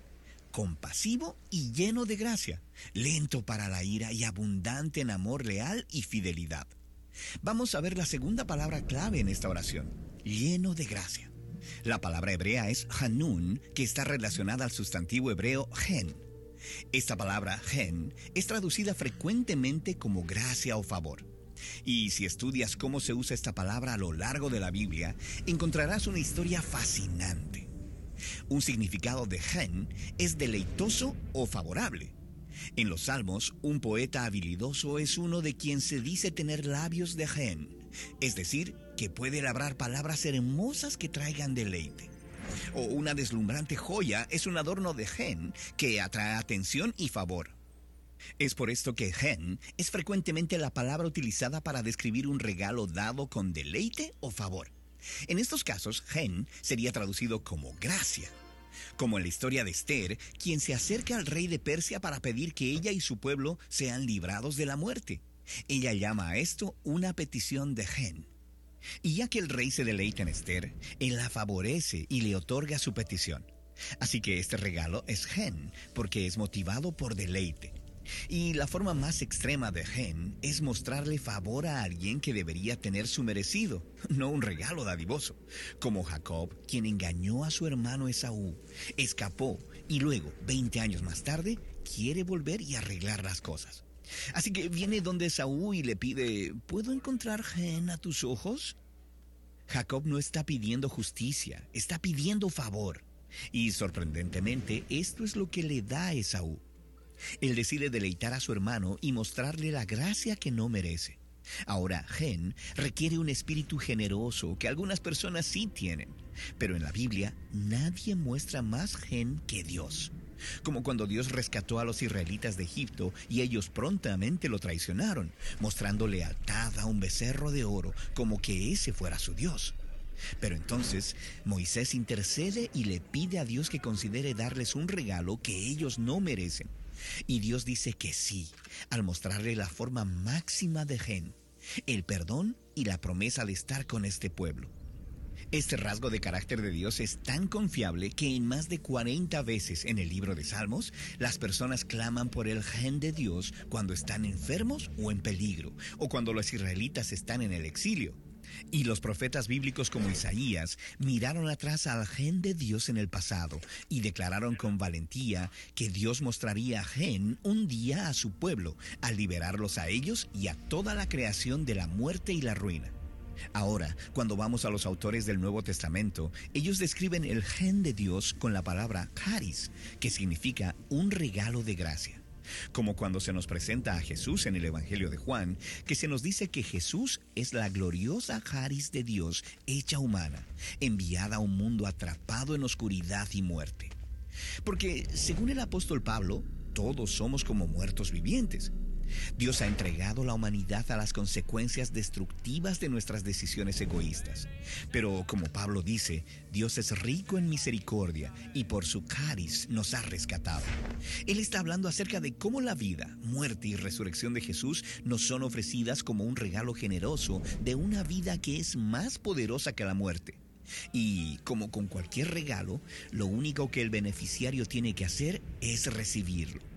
Compasivo y lleno de gracia, lento para la ira y abundante en amor leal y fidelidad. Vamos a ver la segunda palabra clave en esta oración, lleno de gracia. La palabra hebrea es Hanun, que está relacionada al sustantivo hebreo gen. Esta palabra gen es traducida frecuentemente como gracia o favor. Y si estudias cómo se usa esta palabra a lo largo de la Biblia, encontrarás una historia fascinante. Un significado de gen es deleitoso o favorable. En los Salmos, un poeta habilidoso es uno de quien se dice tener labios de gen, es decir, que puede labrar palabras hermosas que traigan deleite. O una deslumbrante joya es un adorno de gen que atrae atención y favor. Es por esto que gen es frecuentemente la palabra utilizada para describir un regalo dado con deleite o favor. En estos casos, gen sería traducido como gracia. Como en la historia de Esther, quien se acerca al rey de Persia para pedir que ella y su pueblo sean librados de la muerte. Ella llama a esto una petición de gen. Y ya que el rey se deleita en Esther, él la favorece y le otorga su petición. Así que este regalo es gen, porque es motivado por deleite. Y la forma más extrema de gen es mostrarle favor a alguien que debería tener su merecido, no un regalo dadivoso, como Jacob, quien engañó a su hermano Esaú, escapó y luego, 20 años más tarde, quiere volver y arreglar las cosas. Así que viene donde Esaú y le pide, ¿puedo encontrar gen a tus ojos? Jacob no está pidiendo justicia, está pidiendo favor. Y sorprendentemente, esto es lo que le da a Esaú. Él decide deleitar a su hermano y mostrarle la gracia que no merece. Ahora, gen requiere un espíritu generoso que algunas personas sí tienen, pero en la Biblia nadie muestra más gen que Dios. Como cuando Dios rescató a los israelitas de Egipto y ellos prontamente lo traicionaron, mostrando lealtad a un becerro de oro como que ese fuera su Dios. Pero entonces Moisés intercede y le pide a Dios que considere darles un regalo que ellos no merecen. Y Dios dice que sí, al mostrarle la forma máxima de Gen, el perdón y la promesa de estar con este pueblo. Este rasgo de carácter de Dios es tan confiable que en más de 40 veces en el libro de Salmos, las personas claman por el gen de Dios cuando están enfermos o en peligro, o cuando los israelitas están en el exilio. Y los profetas bíblicos como Isaías miraron atrás al gen de Dios en el pasado y declararon con valentía que Dios mostraría gen un día a su pueblo, al liberarlos a ellos y a toda la creación de la muerte y la ruina. Ahora, cuando vamos a los autores del Nuevo Testamento, ellos describen el gen de Dios con la palabra charis, que significa un regalo de gracia como cuando se nos presenta a Jesús en el Evangelio de Juan, que se nos dice que Jesús es la gloriosa Jaris de Dios hecha humana, enviada a un mundo atrapado en oscuridad y muerte. Porque, según el apóstol Pablo, todos somos como muertos vivientes. Dios ha entregado la humanidad a las consecuencias destructivas de nuestras decisiones egoístas. Pero como Pablo dice, Dios es rico en misericordia y por su cariz nos ha rescatado. Él está hablando acerca de cómo la vida, muerte y resurrección de Jesús nos son ofrecidas como un regalo generoso de una vida que es más poderosa que la muerte. Y como con cualquier regalo, lo único que el beneficiario tiene que hacer es recibirlo.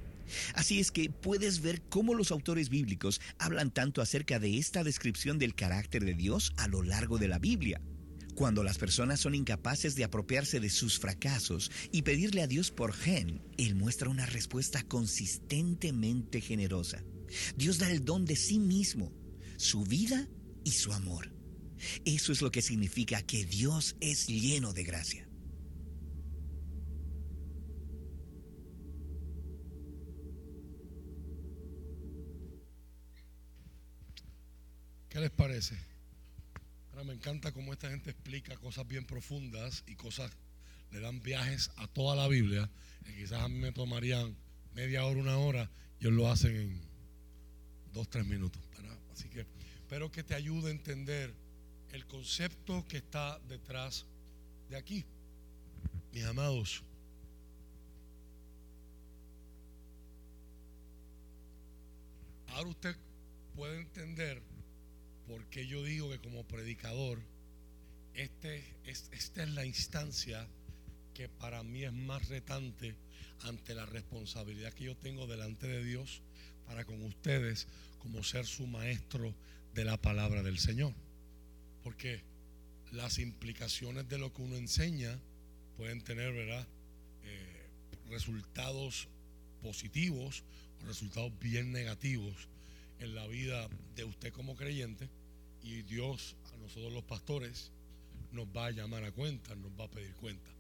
Así es que puedes ver cómo los autores bíblicos hablan tanto acerca de esta descripción del carácter de Dios a lo largo de la Biblia. Cuando las personas son incapaces de apropiarse de sus fracasos y pedirle a Dios por gen, Él muestra una respuesta consistentemente generosa. Dios da el don de sí mismo, su vida y su amor. Eso es lo que significa que Dios es lleno de gracia. ¿Qué les parece? Ahora me encanta cómo esta gente explica cosas bien profundas y cosas, le dan viajes a toda la Biblia, que quizás a mí me tomarían media hora, una hora, y ellos lo hacen en dos, tres minutos. Así que espero que te ayude a entender el concepto que está detrás de aquí. Mis amados, ahora usted puede entender porque yo digo que como predicador, este, es, esta es la instancia que para mí es más retante ante la responsabilidad que yo tengo delante de Dios para con ustedes como ser su maestro de la palabra del Señor. Porque las implicaciones de lo que uno enseña pueden tener, ¿verdad? Eh, resultados positivos o resultados bien negativos en la vida de usted como creyente y Dios a nosotros los pastores nos va a llamar a cuenta, nos va a pedir cuenta.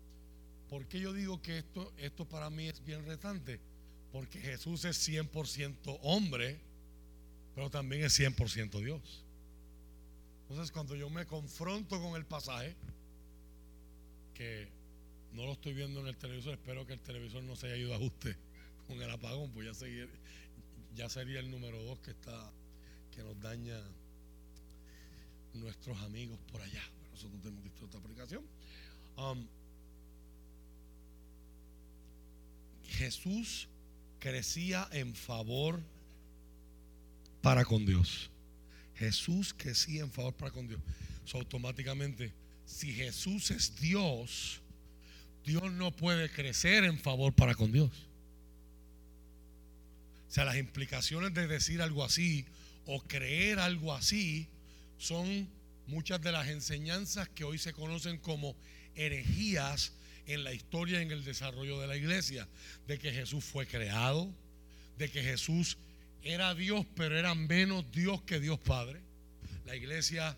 ¿Por qué yo digo que esto, esto para mí es bien retante? Porque Jesús es 100% hombre, pero también es 100% Dios. Entonces cuando yo me confronto con el pasaje, que no lo estoy viendo en el televisor, espero que el televisor no se haya ido a ajuste con el apagón, pues ya, seguir, ya sería el número dos que está, que nos daña nuestros amigos por allá. Nosotros tenemos visto esta aplicación. Um, Jesús crecía en favor para con Dios. Jesús crecía en favor para con Dios. Automáticamente, si Jesús es Dios, Dios no puede crecer en favor para con Dios. O sea, las implicaciones de decir algo así o creer algo así son muchas de las enseñanzas que hoy se conocen como herejías en la historia y en el desarrollo de la iglesia. De que Jesús fue creado, de que Jesús era Dios, pero era menos Dios que Dios Padre. La iglesia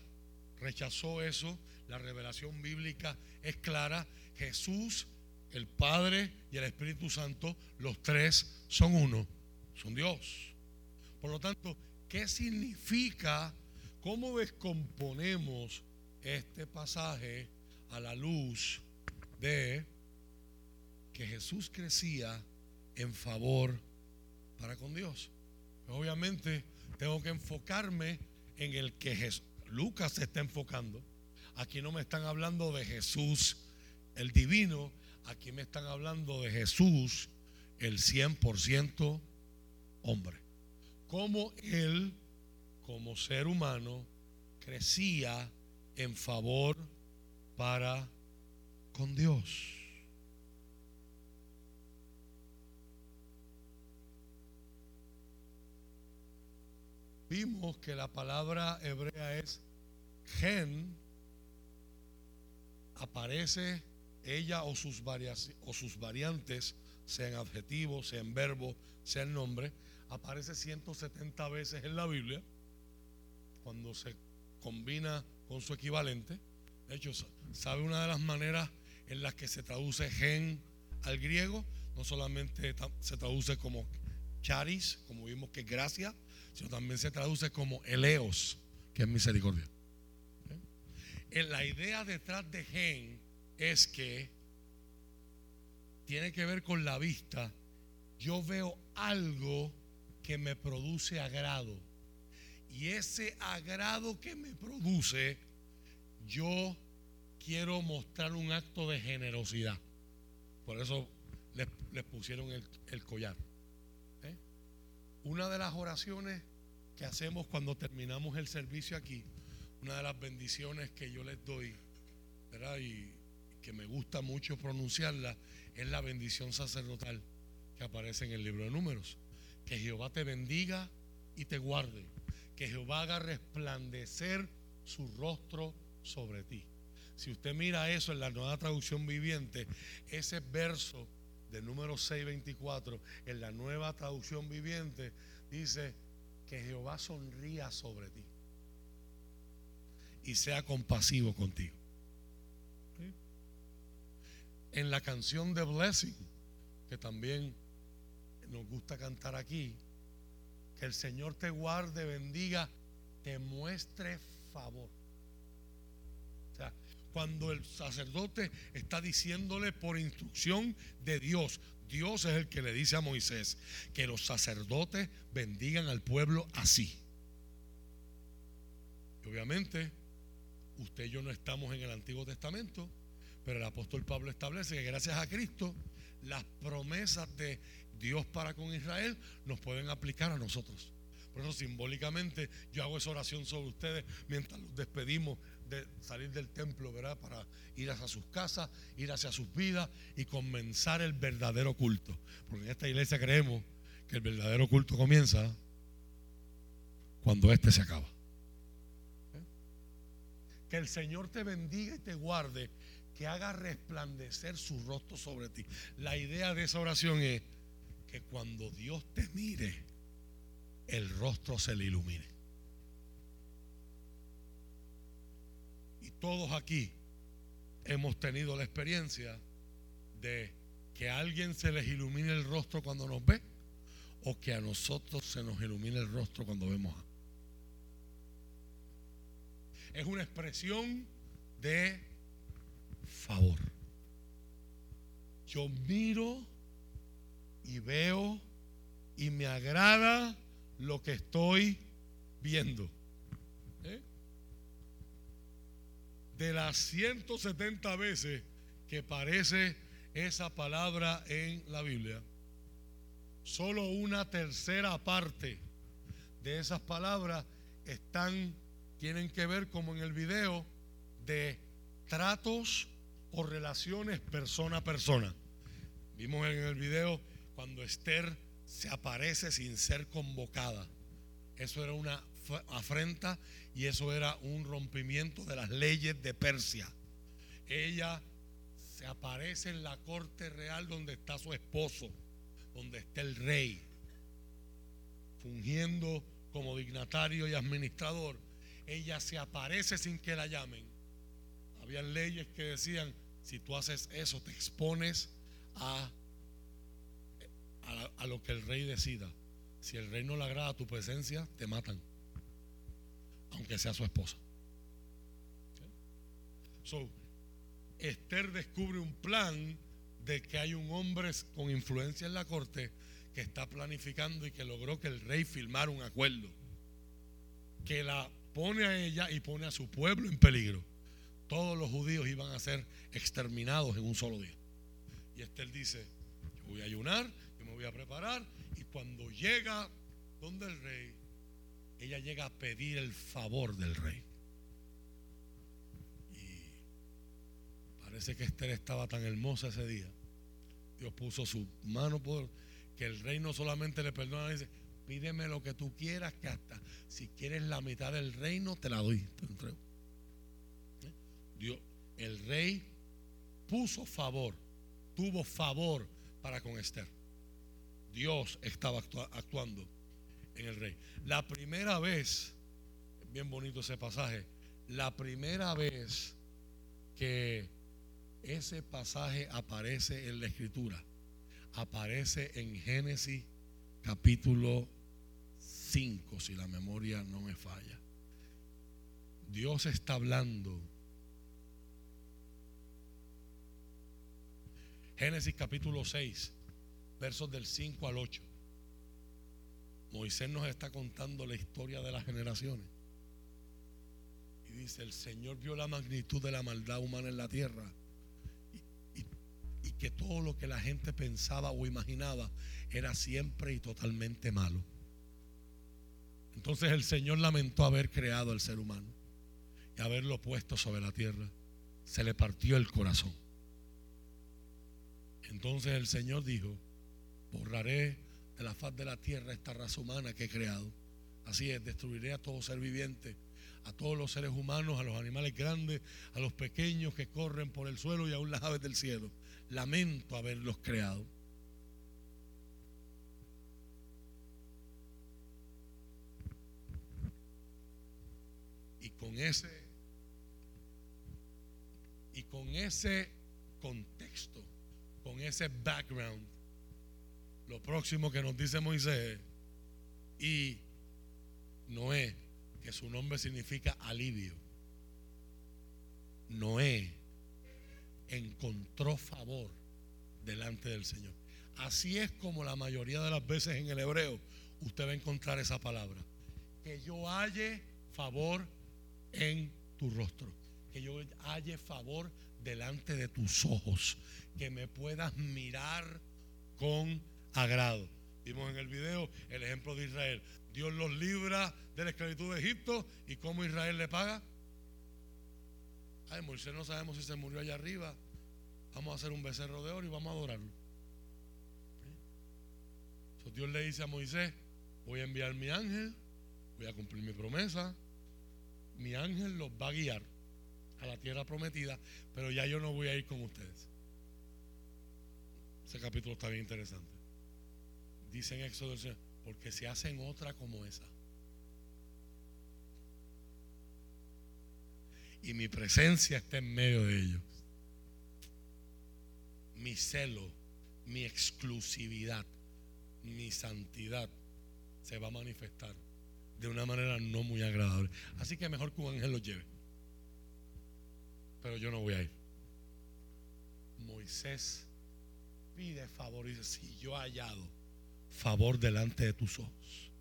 rechazó eso. La revelación bíblica es clara. Jesús, el Padre y el Espíritu Santo, los tres son uno, son Dios. Por lo tanto, ¿qué significa? ¿Cómo descomponemos este pasaje a la luz de que Jesús crecía en favor para con Dios? Obviamente tengo que enfocarme en el que Lucas se está enfocando. Aquí no me están hablando de Jesús el divino, aquí me están hablando de Jesús el 100% hombre. Cómo él, como ser humano, crecía en favor para con Dios. Vimos que la palabra hebrea es gen, aparece ella o sus, variaci- o sus variantes, sean adjetivos, sean verbos, sean nombres, aparece 170 veces en la Biblia cuando se combina con su equivalente. De hecho, sa- ¿sabe una de las maneras en las que se traduce gen al griego? No solamente se traduce como charis, como vimos que es gracia, sino también se traduce como eleos, que es misericordia. ¿Ok? En la idea detrás de gen es que tiene que ver con la vista. Yo veo algo que me produce agrado. Y ese agrado que me produce, yo quiero mostrar un acto de generosidad. Por eso les, pusieron el, el collar. ¿eh? Una de las oraciones que hacemos cuando terminamos el servicio aquí, una de las bendiciones que yo les doy, ¿verdad? Y que me gusta mucho pronunciarla, es la bendición sacerdotal que aparece en el libro de números. Que Jehová te bendiga y te guarde. Que Jehová haga resplandecer su rostro sobre ti. Si usted mira eso en la nueva traducción viviente, ese verso del número 624 en la nueva traducción viviente dice que Jehová sonría sobre ti y sea compasivo contigo. ¿Sí? En la canción de Blessing, que también nos gusta cantar aquí, que el Señor te guarde, bendiga, te muestre favor. O sea, cuando el sacerdote está diciéndole por instrucción de Dios, Dios es el que le dice a Moisés que los sacerdotes bendigan al pueblo así. Obviamente, usted y yo no estamos en el Antiguo Testamento, pero el apóstol Pablo establece que gracias a Cristo las promesas de Dios para con Israel nos pueden aplicar a nosotros. Por eso simbólicamente yo hago esa oración sobre ustedes mientras los despedimos de salir del templo, ¿verdad? Para ir hacia sus casas, ir hacia sus vidas y comenzar el verdadero culto. Porque en esta iglesia creemos que el verdadero culto comienza cuando este se acaba. Que el Señor te bendiga y te guarde, que haga resplandecer su rostro sobre ti. La idea de esa oración es que cuando Dios te mire, el rostro se le ilumine. Y todos aquí hemos tenido la experiencia de que a alguien se les ilumine el rostro cuando nos ve o que a nosotros se nos ilumine el rostro cuando vemos a. Es una expresión de favor. Yo miro y veo y me agrada lo que estoy viendo. ¿Eh? De las 170 veces que aparece esa palabra en la Biblia, solo una tercera parte de esas palabras están, tienen que ver como en el video de tratos o relaciones persona a persona. Vimos en el video cuando Esther se aparece sin ser convocada. Eso era una afrenta y eso era un rompimiento de las leyes de Persia. Ella se aparece en la corte real donde está su esposo, donde está el rey, fungiendo como dignatario y administrador. Ella se aparece sin que la llamen. Había leyes que decían, si tú haces eso, te expones a, a, lo que el rey decida. Si el rey no le agrada tu presencia, te matan aunque sea su esposa. So, Esther descubre un plan de que hay un hombre con influencia en la corte que está planificando y que logró que el rey firmara un acuerdo que la pone a ella y pone a su pueblo en peligro. Todos los judíos iban a ser exterminados en un solo día. Y Esther dice, yo voy a ayunar, voy a preparar y cuando llega donde el rey, ella llega a pedir el favor del rey. Y parece que Esther estaba tan hermosa ese día. Dios puso su mano por que el rey no solamente le perdona, le dice, pídeme lo que tú quieras, que hasta si quieres la mitad del reino, te la doy, te entrego. ¿Eh? Dios, el rey puso favor, tuvo favor para con Esther. Dios estaba actuando en el rey. La primera vez, bien bonito ese pasaje, la primera vez que ese pasaje aparece en la escritura, aparece en Génesis capítulo 5, si la memoria no me falla. Dios está hablando. Génesis capítulo 6, versos del 5 al 8. Moisés nos está contando la historia de las generaciones. Y dice, el Señor vio la magnitud de la maldad humana en la tierra. Y, que todo lo que la gente pensaba o imaginaba era siempre y totalmente malo. Entonces el Señor lamentó haber creado al ser humano y haberlo puesto sobre la tierra. Se le partió el corazón. Entonces el Señor dijo, borraré la faz de la tierra esta raza humana que he creado. Así es, destruiré a todo ser viviente, a todos los seres humanos, a los animales grandes, a los pequeños que corren por el suelo y aún las aves del cielo. Lamento haberlos creado. Y con ese y con ese contexto, con ese background, lo próximo que nos dice Moisés y Noé, que su nombre significa alivio. Noé encontró favor delante del Señor. Así es como la mayoría de las veces en el hebreo usted va a encontrar esa palabra. Que yo halle favor en tu rostro. Que yo halle favor delante de tus ojos. Que me puedas mirar con agrado. Vimos en el video el ejemplo de Israel. Dios los libra de la esclavitud de Egipto y cómo Israel le paga. Ay, Moisés no sabemos si se murió allá arriba. Vamos a hacer un becerro de oro y vamos a adorarlo. Dios le dice a Moisés, voy a enviar mi ángel, voy a cumplir mi promesa. Mi ángel los va a guiar a la tierra prometida, pero ya yo no voy a ir con ustedes. Ese capítulo está bien interesante dice en Éxodo, porque se hacen otra como esa. Y mi presencia está en medio de ellos. Mi celo, mi exclusividad, mi santidad se va a manifestar de una manera no muy agradable. Así que mejor que un ángel lo lleve. Pero yo no voy a ir. Moisés pide favor y dice, si yo he hallado favor delante de tus ojos.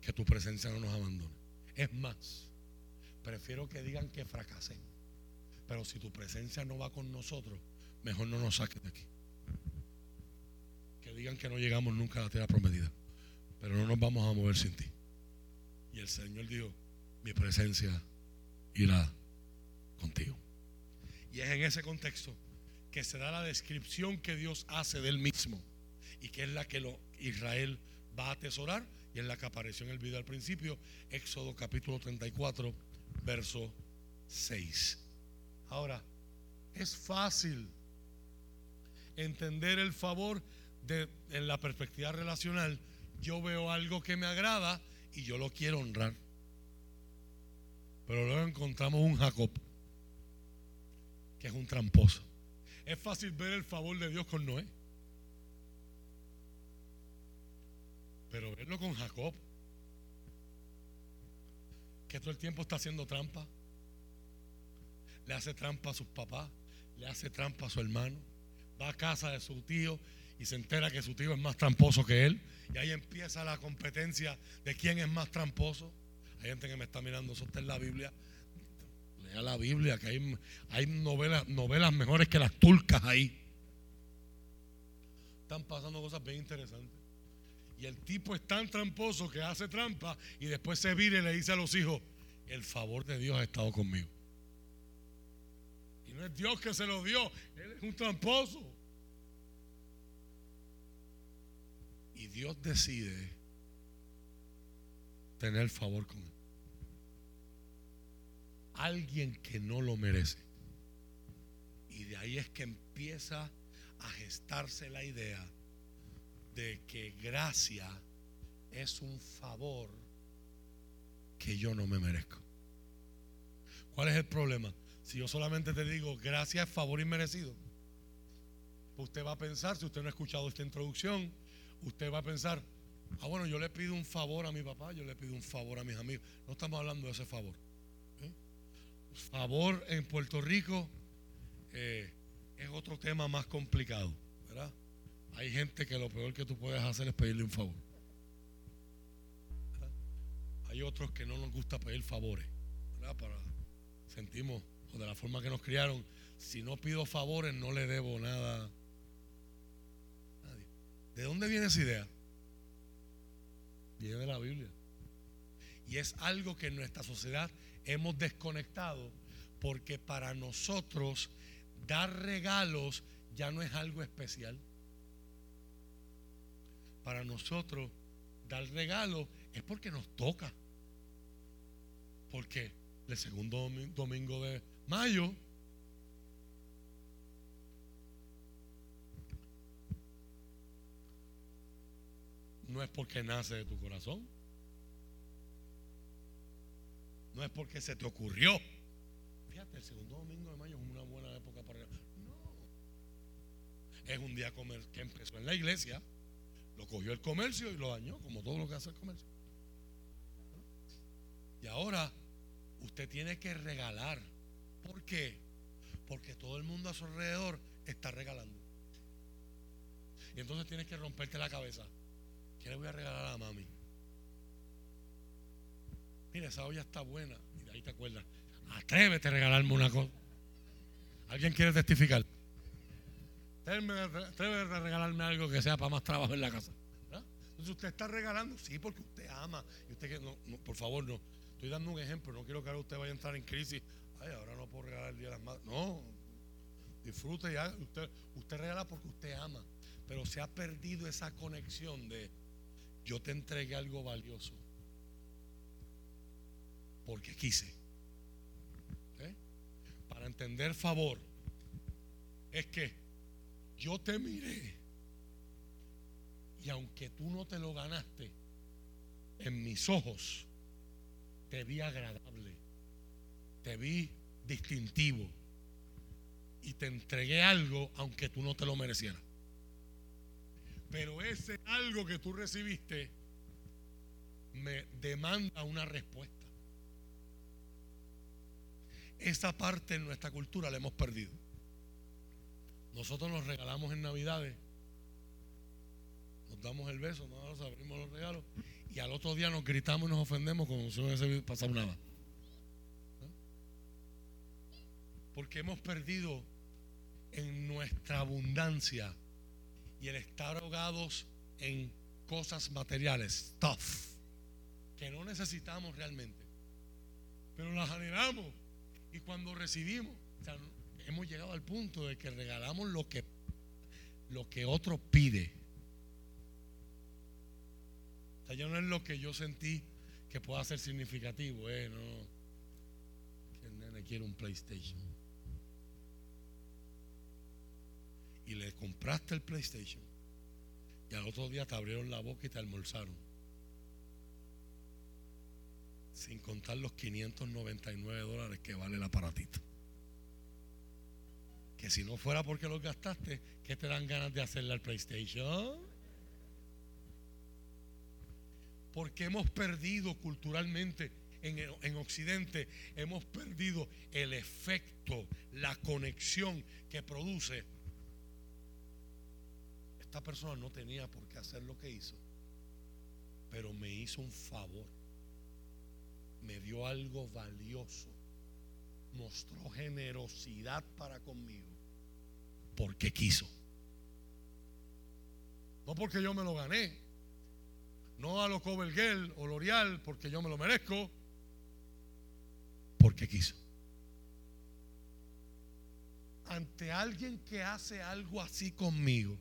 Que tu presencia no nos abandone. Es más, prefiero que digan que fracasen. Pero si tu presencia no va con nosotros, mejor no nos saques de aquí. Que digan que no llegamos nunca a la tierra prometida. Pero no nos vamos a mover sin ti. Y el Señor dijo, mi presencia irá contigo. Y es en ese contexto que se da la descripción que Dios hace del mismo y que es la que lo, Israel va a atesorar y en la que apareció en el video al principio, Éxodo capítulo 34, verso 6. Ahora, es fácil entender el favor de, en la perspectiva relacional. Yo veo algo que me agrada y yo lo quiero honrar. Pero luego encontramos un Jacob, que es un tramposo. Es fácil ver el favor de Dios con Noé. Pero verlo con Jacob, que todo el tiempo está haciendo trampa, le hace trampa a sus papás, le hace trampa a su hermano, va a casa de su tío y se entera que su tío es más tramposo que él, y ahí empieza la competencia de quién es más tramposo. Hay gente que me está mirando, eso está en la Biblia. Lea la Biblia, que hay, hay novelas, novelas mejores que las turcas ahí. Están pasando cosas bien interesantes. Y el tipo es tan tramposo que hace trampa y después se vira y le dice a los hijos, el favor de Dios ha estado conmigo. Y no es Dios que se lo dio, Él es un tramposo. Y Dios decide tener favor con él. Alguien que no lo merece. Y de ahí es que empieza a gestarse la idea de que gracia es un favor que yo no me merezco. ¿Cuál es el problema? Si yo solamente te digo gracia es favor inmerecido, usted va a pensar, si usted no ha escuchado esta introducción, usted va a pensar, ah, bueno, yo le pido un favor a mi papá, yo le pido un favor a mis amigos. No estamos hablando de ese favor. ¿eh? Favor en Puerto Rico eh, es otro tema más complicado, ¿verdad? Hay gente que lo peor que tú puedes hacer es pedirle un favor. Hay otros que no nos gusta pedir favores, sentimos, o de la forma que nos criaron, si no pido favores no le debo nada a nadie. ¿De dónde viene esa idea? Viene de la Biblia. Y es algo que en nuestra sociedad hemos desconectado porque para nosotros dar regalos ya no es algo especial. Para nosotros dar regalo es porque nos toca. Porque el segundo domi- domingo de mayo no es porque nace de tu corazón. No es porque se te ocurrió. Fíjate, el segundo domingo de mayo es una buena época para... No. Es un día que empezó en la iglesia, lo cogió el comercio y lo dañó, como todo lo que hace el comercio. Y ahora usted tiene que regalar. ¿Por qué? Porque todo el mundo a su alrededor está regalando. Y entonces tienes que romperte la cabeza. ¿Qué le voy a regalar a mami? Mira, esa olla está buena. Y de ahí te acuerdas. Atrévete a regalarme una cosa. ¿Alguien quiere testificar? Atrévete a regalarme algo que sea para más trabajo en la casa. Entonces usted está regalando, sí, porque usted ama. Y usted que no, no, por favor, no. Estoy dando un ejemplo. No quiero que ahora usted vaya a entrar en crisis. Ay, ahora no puedo regalar el día de las madres. No. Disfrute ya. Usted, usted regala porque usted ama. Pero se ha perdido esa conexión de yo te entregué algo valioso porque quise. ¿Eh? Para entender favor es que yo te miré y aunque tú no te lo ganaste, en mis ojos te vi agradable, te vi distintivo y te entregué algo aunque tú no te lo merecieras. Pero ese algo que tú recibiste me demanda una respuesta. Esa parte en nuestra cultura la hemos perdido. Nosotros nos regalamos en Navidades, nos damos el beso, nos abrimos los regalos y al otro día nos gritamos y nos ofendemos como si no hubiese pasado nada. ¿No? Porque hemos perdido en nuestra abundancia y el estar ahogados en cosas materiales, stuff, que no necesitamos realmente, pero las anhelamos Y cuando recibimos, hemos llegado al punto de que regalamos lo que, lo que otro pide. Ya no es lo que yo sentí que pueda ser significativo, eh, no. Que el nene quiere un PlayStation. Y le compraste el PlayStation. Y al otro día te abrieron la boca y te almorzaron. Sin contar los 599 dólares que vale el aparatito. Que si no fuera porque los gastaste, ¿qué te dan ganas de hacerle al PlayStation? Porque hemos perdido culturalmente en, en Occidente, hemos perdido el efecto, la conexión que produce. Esta persona no tenía por qué hacer lo que hizo, pero me hizo un favor. Me dio algo valioso. Mostró generosidad para conmigo. Porque quiso. No porque yo me lo gané. No a lo Covergirl o L'Oreal porque yo me lo merezco. Porque quiso. Ante alguien que hace algo así conmigo,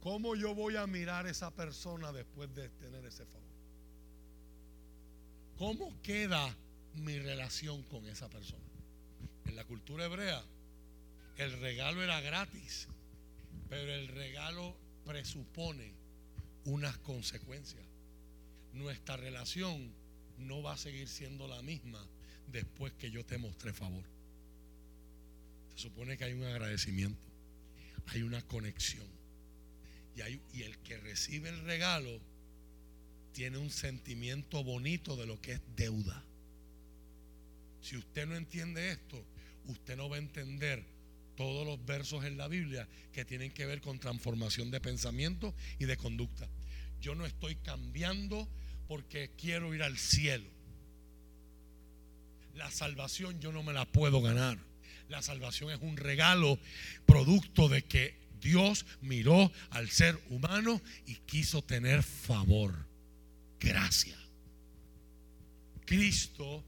¿cómo yo voy a mirar a esa persona después de tener ese favor? ¿Cómo queda mi relación con esa persona? En la cultura hebrea, el regalo era gratis, pero el regalo presupone unas consecuencias. Nuestra relación no va a seguir siendo la misma después que yo te mostré favor. Se supone que hay un agradecimiento, hay una conexión. Y, hay, y el que recibe el regalo tiene un sentimiento bonito de lo que es deuda. Si usted no entiende esto, usted no va a entender todos los versos en la Biblia que tienen que ver con transformación de pensamiento y de conducta. Yo no estoy cambiando porque quiero ir al cielo. La salvación yo no me la puedo ganar. La salvación es un regalo producto de que Dios miró al ser humano y quiso tener favor. Gracia. Cristo,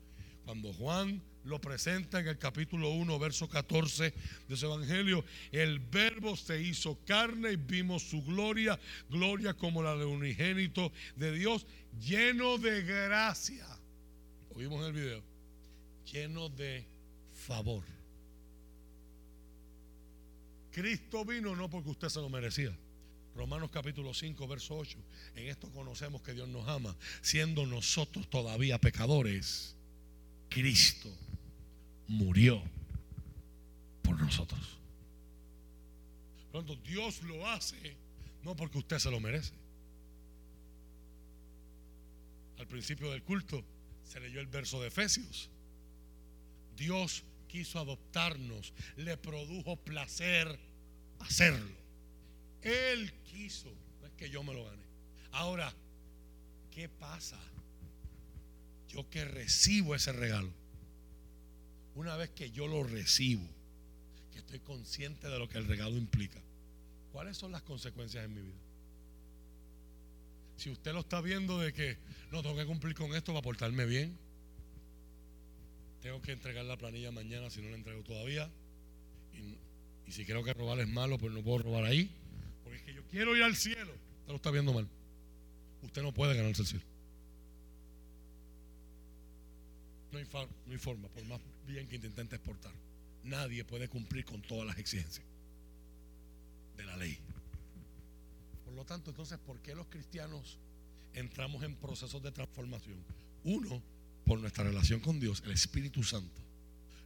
cuando Juan lo presenta en el capítulo 1, verso 14 de su evangelio, el verbo se hizo carne y vimos su gloria, gloria como la de unigénito de Dios, lleno de gracia. Lo vimos en el video. Lleno de favor. Cristo vino no porque usted se lo merecía. Romanos capítulo 5, verso 8. En esto conocemos que Dios nos ama, siendo nosotros todavía pecadores. Cristo murió por nosotros. Tanto, Dios lo hace no porque usted se lo merece. Al principio del culto se leyó el verso de Efesios. Dios quiso adoptarnos, le produjo placer hacerlo. Él quiso, no es que yo me lo gané. Ahora, ¿qué pasa? Yo que recibo ese regalo, una vez que yo lo recibo, que estoy consciente de lo que el regalo implica, ¿cuáles son las consecuencias en mi vida? Si usted lo está viendo de que no tengo que cumplir con esto para portarme bien, tengo que entregar la planilla mañana si no la entrego todavía, y, si creo que robar es malo, pues no puedo robar ahí, porque es que yo quiero ir al cielo, usted lo está viendo mal. Usted no puede ganarse el cielo. No hay, por más bien que intente exportar. Nadie puede cumplir con todas las exigencias de la ley. Por lo tanto, entonces, ¿por qué los cristianos entramos en procesos de transformación? Uno, por nuestra relación con Dios, el Espíritu Santo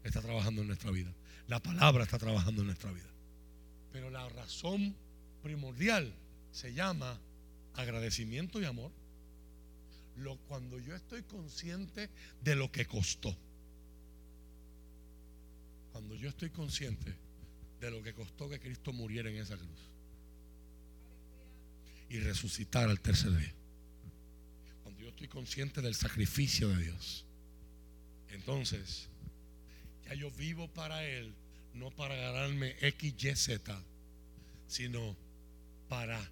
está trabajando en nuestra vida. La palabra está trabajando en nuestra vida. Pero la razón primordial se llama agradecimiento y amor. Lo, cuando yo estoy consciente de lo que costó. Cuando yo estoy consciente de lo que costó que Cristo muriera en esa cruz. Y resucitar al tercer día. Cuando yo estoy consciente del sacrificio de Dios. Entonces, ya yo vivo para Él, no para ganarme X, Y, Z, sino para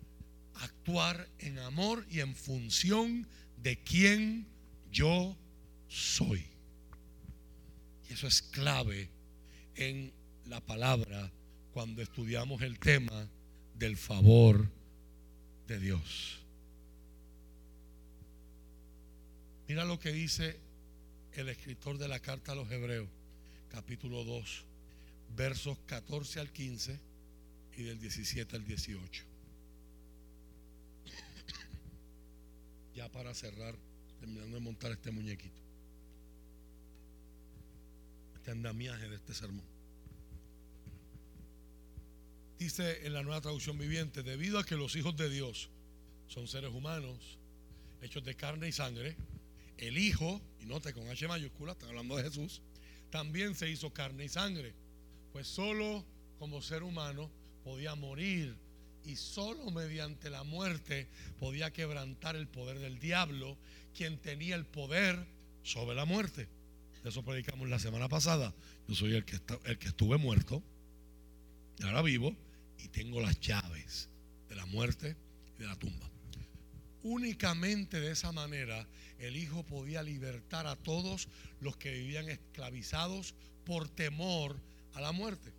actuar en amor y en función de quien yo soy. Y eso es clave en la palabra cuando estudiamos el tema del favor de Dios. Mira lo que dice el escritor de la carta a los Hebreos, capítulo 2, versos 14 al 15 y del 17 al 18. Ya para cerrar, terminando de montar este muñequito. Este andamiaje de este sermón. Dice en la nueva traducción viviente, debido a que los hijos de Dios son seres humanos, hechos de carne y sangre, el Hijo, y note con H mayúscula, está hablando de Jesús, también se hizo carne y sangre, pues solo como ser humano podía morir y solo mediante la muerte podía quebrantar el poder del diablo, quien tenía el poder sobre la muerte. Eso predicamos la semana pasada. Yo soy el que, está, el que estuve muerto, y ahora vivo, y tengo las llaves de la muerte y de la tumba. Únicamente de esa manera el Hijo podía libertar a todos los que vivían esclavizados por temor a la muerte.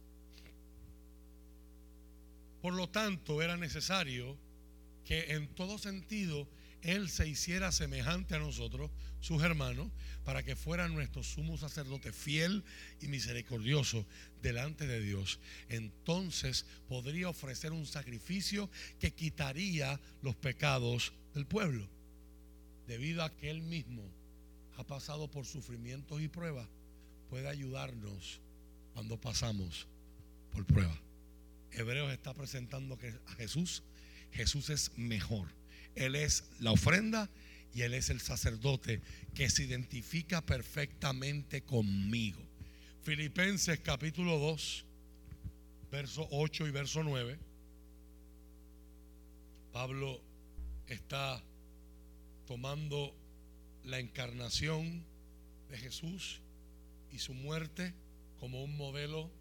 Por lo tanto, era necesario que en todo sentido Él se hiciera semejante a nosotros, sus hermanos, para que fuera nuestro sumo sacerdote fiel y misericordioso delante de Dios. Entonces podría ofrecer un sacrificio que quitaría los pecados del pueblo. Debido a que Él mismo ha pasado por sufrimientos y pruebas, puede ayudarnos cuando pasamos por pruebas. Hebreos está presentando a Jesús, Jesús es mejor. Él es la ofrenda y Él es el sacerdote que se identifica perfectamente conmigo. Filipenses capítulo 2, verso 8 y verso 9. Pablo está tomando la encarnación de Jesús y su muerte como un modelo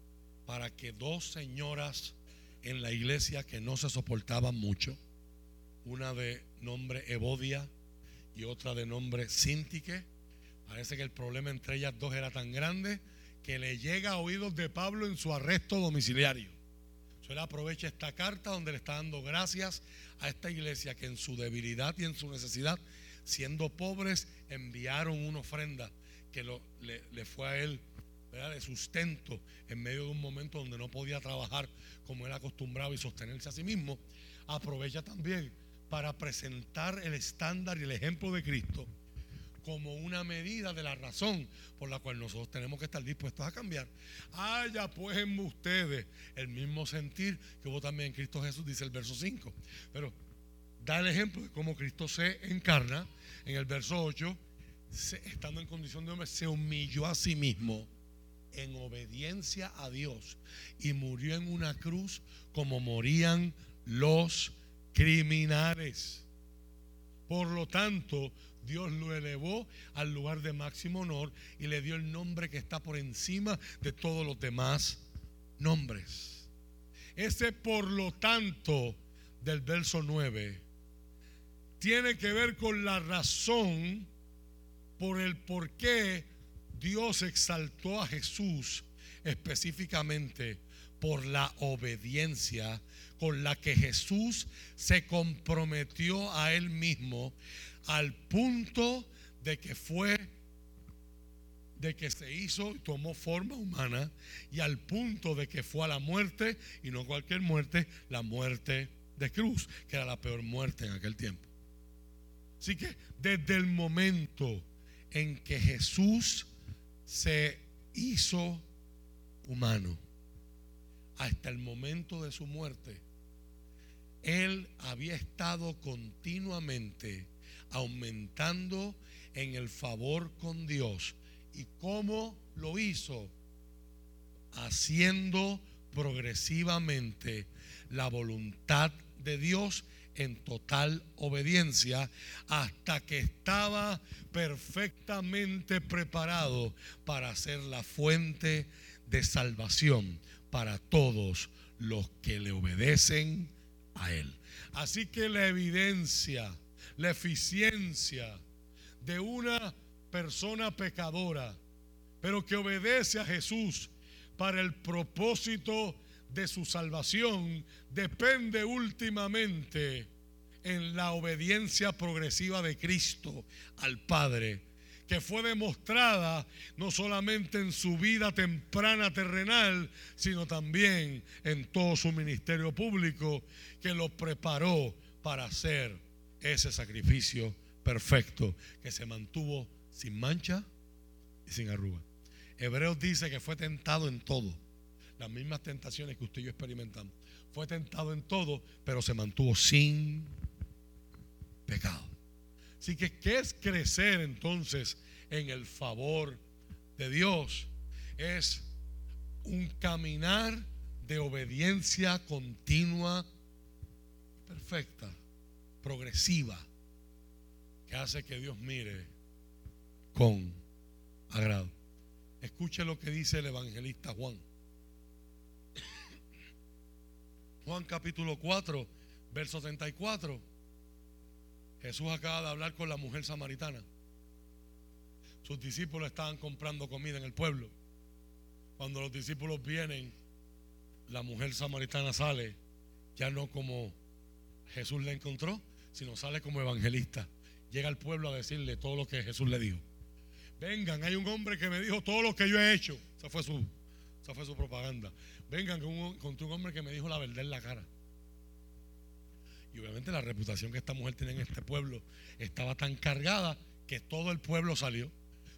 para que dos señoras en la iglesia que no se soportaban mucho, una de nombre Evodia y otra de nombre Sintique, parece que el problema entre ellas dos era tan grande que le llega a oídos de Pablo en su arresto domiciliario. él aprovecha esta carta donde le está dando gracias a esta iglesia que en su debilidad y en su necesidad, siendo pobres, enviaron una ofrenda que le, fue a él de sustento en medio de un momento donde no podía trabajar como él acostumbraba y sostenerse a sí mismo. Aprovecha también para presentar el estándar y el ejemplo de Cristo como una medida de la razón por la cual nosotros tenemos que estar dispuestos a cambiar. Haya pues en ustedes el mismo sentir que hubo también en Cristo Jesús, dice el verso 5. Pero da el ejemplo de cómo Cristo se encarna en el verso 8, estando en condición de hombre, se humilló a sí mismo en obediencia a Dios y murió en una cruz como morían los criminales. Por lo tanto, Dios lo elevó al lugar de máximo honor y le dio el nombre que está por encima de todos los demás nombres. Ese por lo tanto del verso 9 tiene que ver con la razón por el por qué Dios exaltó a Jesús específicamente por la obediencia con la que Jesús se comprometió a él mismo al punto de que fue, de que se hizo y tomó forma humana y al punto de que fue a la muerte y no cualquier muerte, la muerte de cruz, que era la peor muerte en aquel tiempo. Así que desde el momento en que Jesús se hizo humano hasta el momento de su muerte, Él había estado continuamente aumentando en el favor con Dios. ¿Y cómo lo hizo? Haciendo progresivamente la voluntad de Dios en total obediencia hasta que estaba perfectamente preparado para ser la fuente de salvación para todos los que le obedecen a Él. Así que la evidencia la eficiencia de una persona pecadora pero que obedece a Jesús para el propósito de su salvación, depende últimamente en la obediencia progresiva de Cristo al Padre, que fue demostrada no solamente en su vida temprana terrenal, sino también en todo su ministerio público, que lo preparó para hacer ese sacrificio perfecto, que se mantuvo sin mancha y sin arruga. Hebreos dice que fue tentado en todo, las mismas tentaciones que usted y yo experimentamos. Fue tentado en todo, pero se mantuvo sin pecado. Así que, ¿qué es crecer entonces en el favor de Dios? Es un caminar de obediencia continua, perfecta, progresiva, que hace que Dios mire con agrado. Escuche lo que dice el evangelista Juan. Juan capítulo 4, verso 34. Jesús acaba de hablar con la mujer samaritana. Sus discípulos estaban comprando comida en el pueblo. Cuando los discípulos vienen, la mujer samaritana sale, ya no como Jesús la encontró, sino sale como evangelista. Llega al pueblo a decirle todo lo que Jesús le dijo. Vengan, hay un hombre que me dijo todo lo que yo he hecho. Esa fue su, esa fue su propaganda. Vengan con un, un hombre que me dijo la verdad en la cara. Y obviamente la reputación que esta mujer tiene en este pueblo estaba tan cargada que todo el pueblo salió.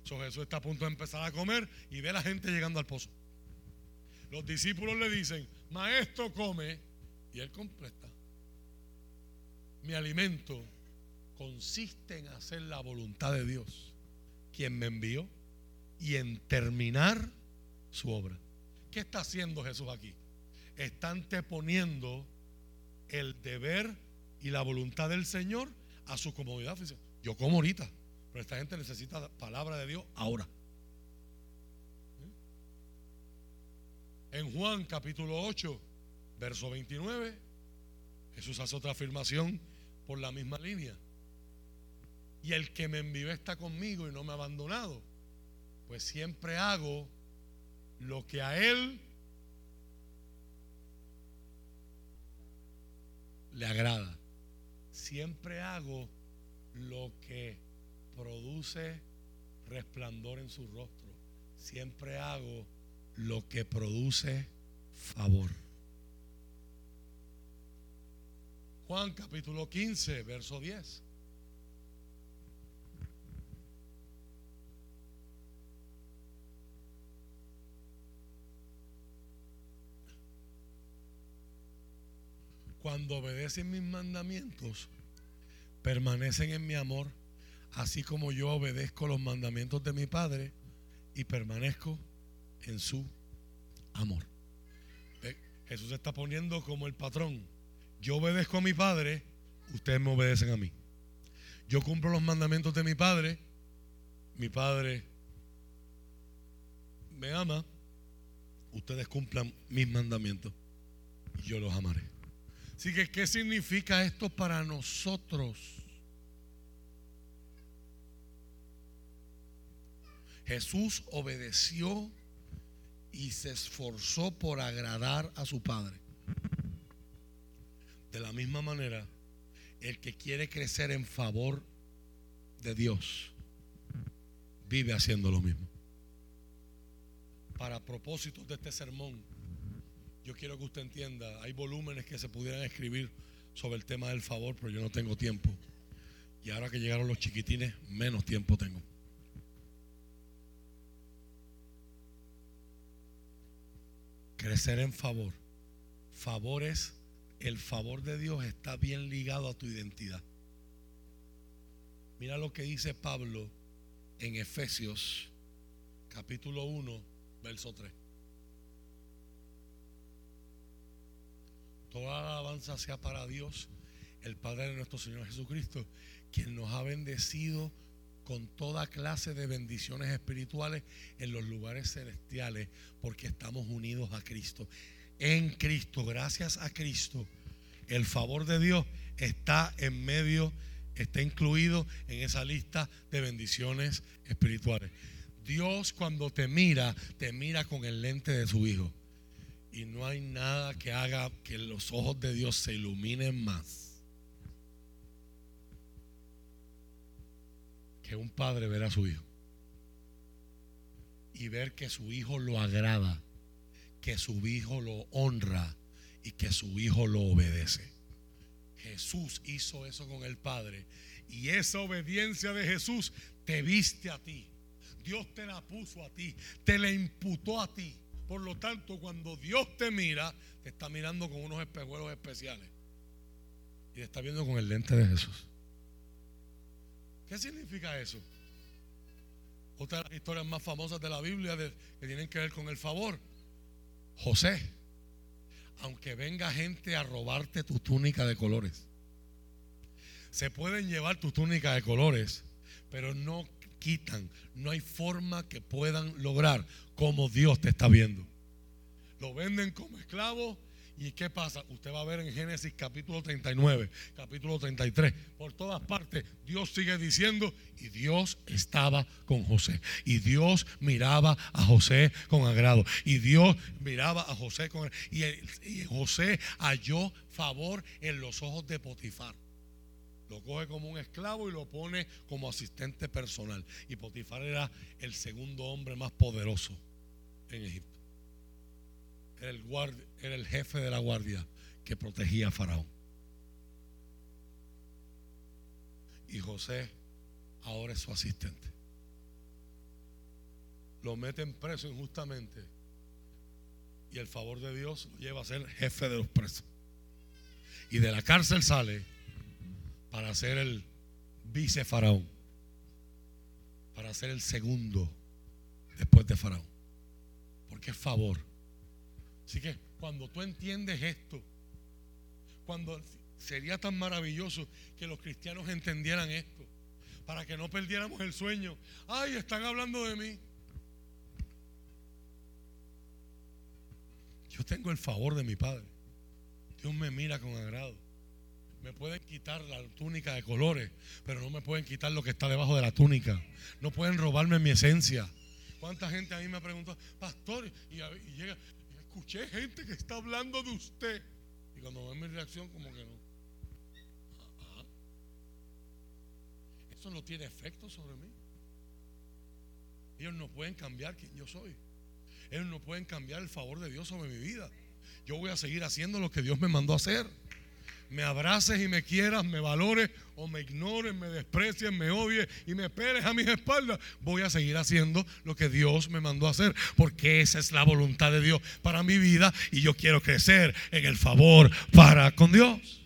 Jesús está a punto de empezar a comer y ve a la gente llegando al pozo. Los discípulos le dicen, maestro come, y él completa. Mi alimento consiste en hacer la voluntad de Dios, quien me envió, y en terminar su obra. ¿Qué está haciendo Jesús aquí? Está anteponiendo el deber y la voluntad del Señor a su comodidad. Yo como ahorita, pero esta gente necesita palabra de Dios ahora. En Juan capítulo 8, verso 29, Jesús hace otra afirmación por la misma línea. Y el que me envió está conmigo y no me ha abandonado. Pues siempre hago lo que a él le agrada. Siempre hago lo que produce resplandor en su rostro. Siempre hago lo que produce favor. Juan capítulo 15, verso 10. Cuando obedecen mis mandamientos, permanecen en mi amor, así como yo obedezco los mandamientos de mi Padre y permanezco en su amor. Jesús se está poniendo como el patrón. Yo obedezco a mi Padre, ustedes me obedecen a mí. Yo cumplo los mandamientos de mi Padre, mi Padre me ama, ustedes cumplan mis mandamientos y yo los amaré. Así que, ¿qué significa esto para nosotros? Jesús obedeció y se esforzó por agradar a su Padre. De la misma manera, el que quiere crecer en favor de Dios vive haciendo lo mismo. Para propósitos de este sermón, yo quiero que usted entienda, hay volúmenes que se pudieran escribir sobre el tema del favor, pero yo no tengo tiempo. Y ahora que llegaron los chiquitines, menos tiempo tengo. Crecer en favor. Favor es, el favor de Dios está bien ligado a tu identidad. Mira lo que dice Pablo en Efesios capítulo 1, verso 3. Toda la alabanza sea para Dios, el Padre de nuestro Señor Jesucristo, quien nos ha bendecido con toda clase de bendiciones espirituales en los lugares celestiales, porque estamos unidos a Cristo. En Cristo, gracias a Cristo, el favor de Dios está en medio, está incluido en esa lista de bendiciones espirituales. Dios cuando te mira, te mira con el lente de su hijo. Y no hay nada que haga que los ojos de Dios se iluminen más. Que un padre ver a su hijo. Y ver que su hijo lo agrada. Que su hijo lo honra. Y que su hijo lo obedece. Jesús hizo eso con el Padre. Y esa obediencia de Jesús te viste a ti. Dios te la puso a ti. Te la imputó a ti. Por lo tanto, cuando Dios te mira, te está mirando con unos espejuelos especiales. Y te está viendo con el lente de Jesús. ¿Qué significa eso? Otra de las historias más famosas de la Biblia que tienen que ver con el favor. José, aunque venga gente a robarte tu túnica de colores, se pueden llevar tu túnica de colores, pero no quitan, no hay forma que puedan lograr como Dios te está viendo. Lo venden como esclavo ¿Y qué pasa? Usted va a ver en Génesis capítulo 39, capítulo 33, por todas partes, Dios sigue diciendo, y Dios estaba con José. Y Dios miraba a José con agrado. Y Dios miraba a José con y, y José halló favor en los ojos de Potifar. Lo coge como un esclavo y lo pone como asistente personal. Y Potifar era el segundo hombre más poderoso en Egipto. Era el, era el jefe de la guardia que protegía a Faraón. Y José ahora es su asistente. Lo meten preso injustamente. Y el favor de Dios lo lleva a ser jefe de los presos. Y de la cárcel sale para ser el vice faraón. Para ser el segundo después de faraón. Porque es favor. Así que cuando tú entiendes esto, cuando sería tan maravilloso que los cristianos entendieran esto, para que no perdiéramos el sueño. Ay, están hablando de mí. Yo tengo el favor de mi Padre. Dios me mira con agrado. Me pueden quitar la túnica de colores, pero no me pueden quitar lo que está debajo de la túnica. No pueden robarme mi esencia. ¿Cuánta gente a mí me ha preguntado, pastor? Y, llega, escuché gente que está hablando de usted. Y cuando ven mi reacción, como que no. Eso no tiene efecto sobre mí. Ellos no pueden cambiar quién yo soy. Ellos no pueden cambiar el favor de Dios sobre mi vida. Yo voy a seguir haciendo lo que Dios me mandó a hacer me abraces y me quieras, me valores o me ignores, me desprecies, me odies y me peles a mis espaldas, voy a seguir haciendo lo que Dios me mandó a hacer, porque esa es la voluntad de Dios para mi vida y yo quiero crecer en el favor para con Dios.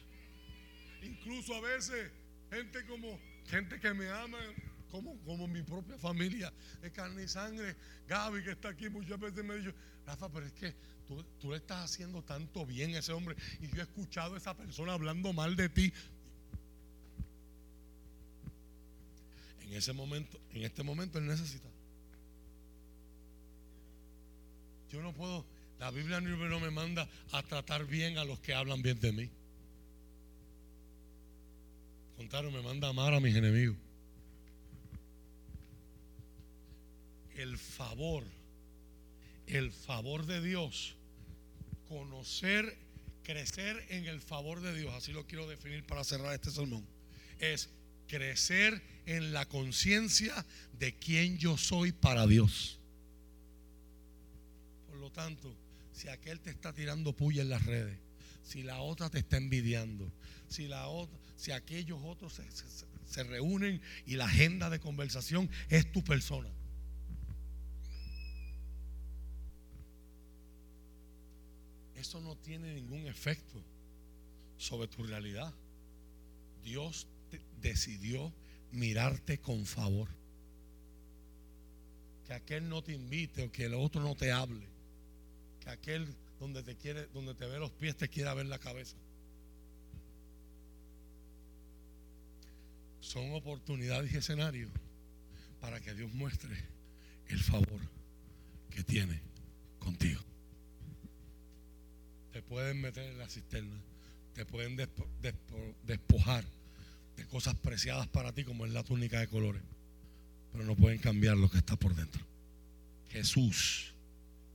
Incluso a veces gente como gente que me ama como, como mi propia familia de carne y sangre, Gaby que está aquí muchas veces me ha Rafa, pero es que Tú, le estás haciendo tanto bien a ese hombre. Y yo he escuchado a esa persona hablando mal de ti. En ese momento, en este momento él necesita. Yo no puedo, la Biblia no me manda a tratar bien a los que hablan bien de mí. Contaron, me manda a amar a mis enemigos. El favor, el favor de Dios conocer, crecer en el favor de Dios, así lo quiero definir para cerrar este sermón, es crecer en la conciencia de quién yo soy para Dios. Por lo tanto, si aquel te está tirando puya en las redes, si la otra te está envidiando, si la otra, si aquellos otros se, se reúnen y la agenda de conversación es tu persona. Eso no tiene ningún efecto sobre tu realidad. Dios decidió mirarte con favor. Que aquel no te invite o que el otro no te hable. Que aquel donde te quiere, donde te ve los pies te quiera ver la cabeza. Son oportunidades y escenarios para que Dios muestre el favor que tiene contigo te pueden meter en la cisterna, te pueden despojar de cosas preciadas para ti como es la túnica de colores. pero no pueden cambiar lo que está por dentro. Jesús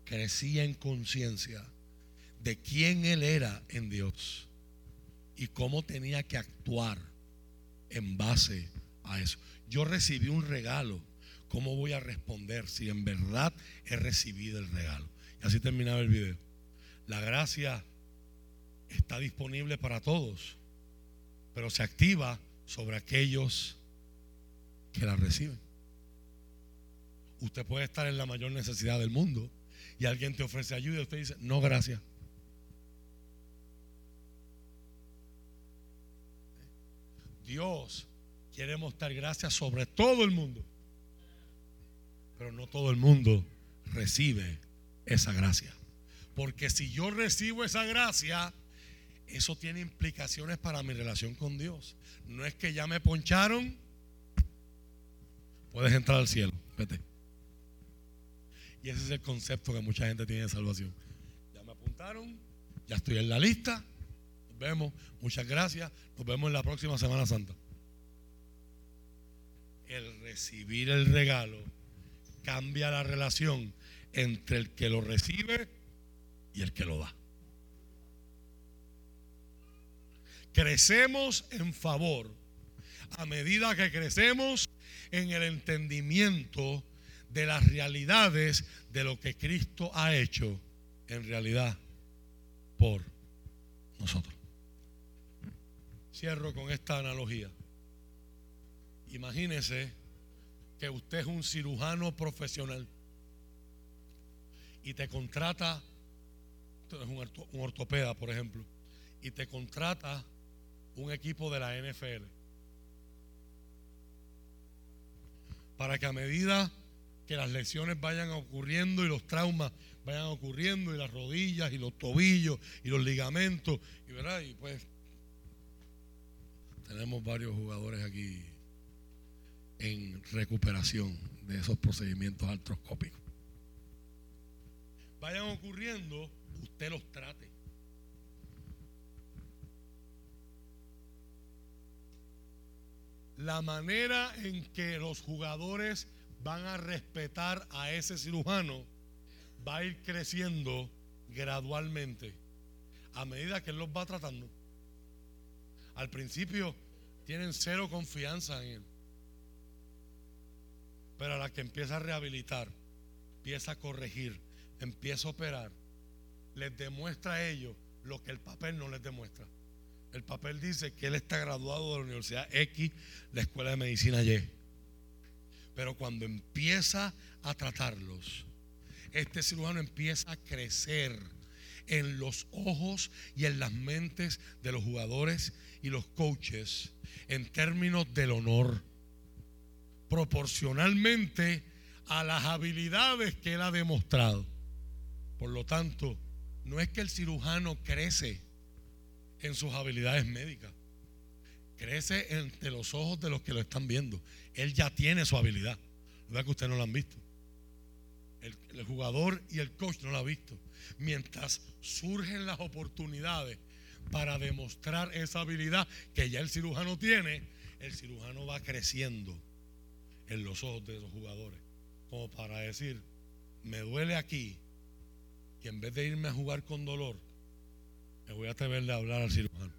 crecía en conciencia de quién Él era en Dios y cómo tenía que actuar en base a eso. Yo recibí un regalo. ¿Cómo voy a responder si en verdad he recibido el regalo? Y así terminaba el video. La gracia está disponible para todos, pero se activa sobre aquellos que la reciben. Usted puede estar en la mayor necesidad del mundo y alguien te ofrece ayuda y usted dice, no, gracias. Dios quiere mostrar gracias sobre todo el mundo, pero no todo el mundo recibe esa gracia. Porque si yo recibo esa gracia, eso tiene implicaciones para mi relación con Dios. No es que ya me poncharon, puedes entrar al cielo, vete. Y ese es el concepto que mucha gente tiene de salvación. Ya me apuntaron, ya estoy en la lista, nos vemos, muchas gracias, nos vemos en la próxima Semana Santa. El recibir el regalo cambia la relación entre el que lo recibe y el que lo da. Crecemos en favor a medida que crecemos en el entendimiento de las realidades de lo que Cristo ha hecho en realidad por nosotros. Cierro con esta analogía. Imagínese que usted es un cirujano profesional y te contrata, es un ortopeda, por ejemplo, y te contrata un equipo de la NFL para que a medida que las lesiones vayan ocurriendo y los traumas vayan ocurriendo y las rodillas y los tobillos y los ligamentos y verdad y pues tenemos varios jugadores aquí en recuperación de esos procedimientos artroscópicos. Vayan ocurriendo usted los trate la manera en que los jugadores van a respetar a ese cirujano va a ir creciendo gradualmente a medida que él los va tratando. Al principio tienen cero confianza en él. Pero a la que empieza a rehabilitar, empieza a corregir, empieza a operar, les demuestra a ellos lo que el papel no les demuestra. El papel dice que él está graduado de la Universidad X, la Escuela de Medicina Y. Pero cuando empieza a tratarlos, este cirujano empieza a crecer en los ojos y en las mentes de los jugadores y los coaches en términos del honor, proporcionalmente a las habilidades que él ha demostrado. Por lo tanto, no es que el cirujano crece en sus habilidades médicas. Crece entre los ojos de los que lo están viendo. Él ya tiene su habilidad. No que ustedes no lo han visto. El, el, jugador y el coach no lo han visto. Mientras surgen las oportunidades para demostrar esa habilidad que ya el cirujano tiene, el cirujano va creciendo en los ojos de los jugadores. Como para decir, me duele aquí. Y en vez de irme a jugar con dolor, me voy a atreverle a hablar al cirujano.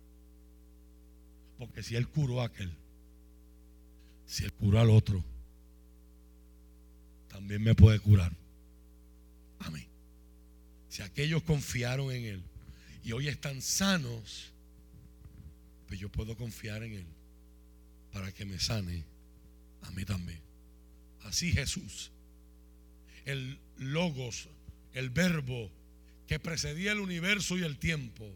Porque si él curó a aquel, si él curó al otro, también me puede curar a mí. Si aquellos confiaron en él y hoy están sanos, pues yo puedo confiar en él para que me sane a mí también. Así Jesús, el logos, el verbo, que precedía el universo y el tiempo,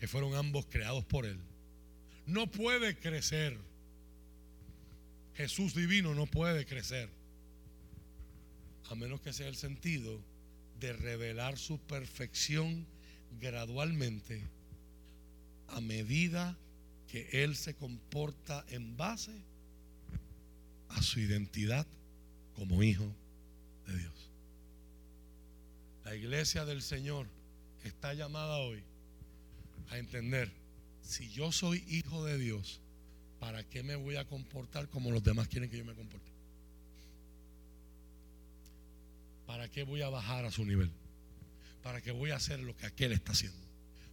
que fueron ambos creados por Él, no puede crecer. Jesús divino no puede crecer, a menos que sea el sentido de revelar su perfección gradualmente a medida que Él se comporta en base a su identidad como hijo de Dios. La iglesia del Señor está llamada hoy a entender, si yo soy hijo de Dios, ¿para qué me voy a comportar como los demás quieren que yo me comporte? ¿Para qué voy a bajar a su nivel? ¿Para qué voy a hacer lo que aquel está haciendo?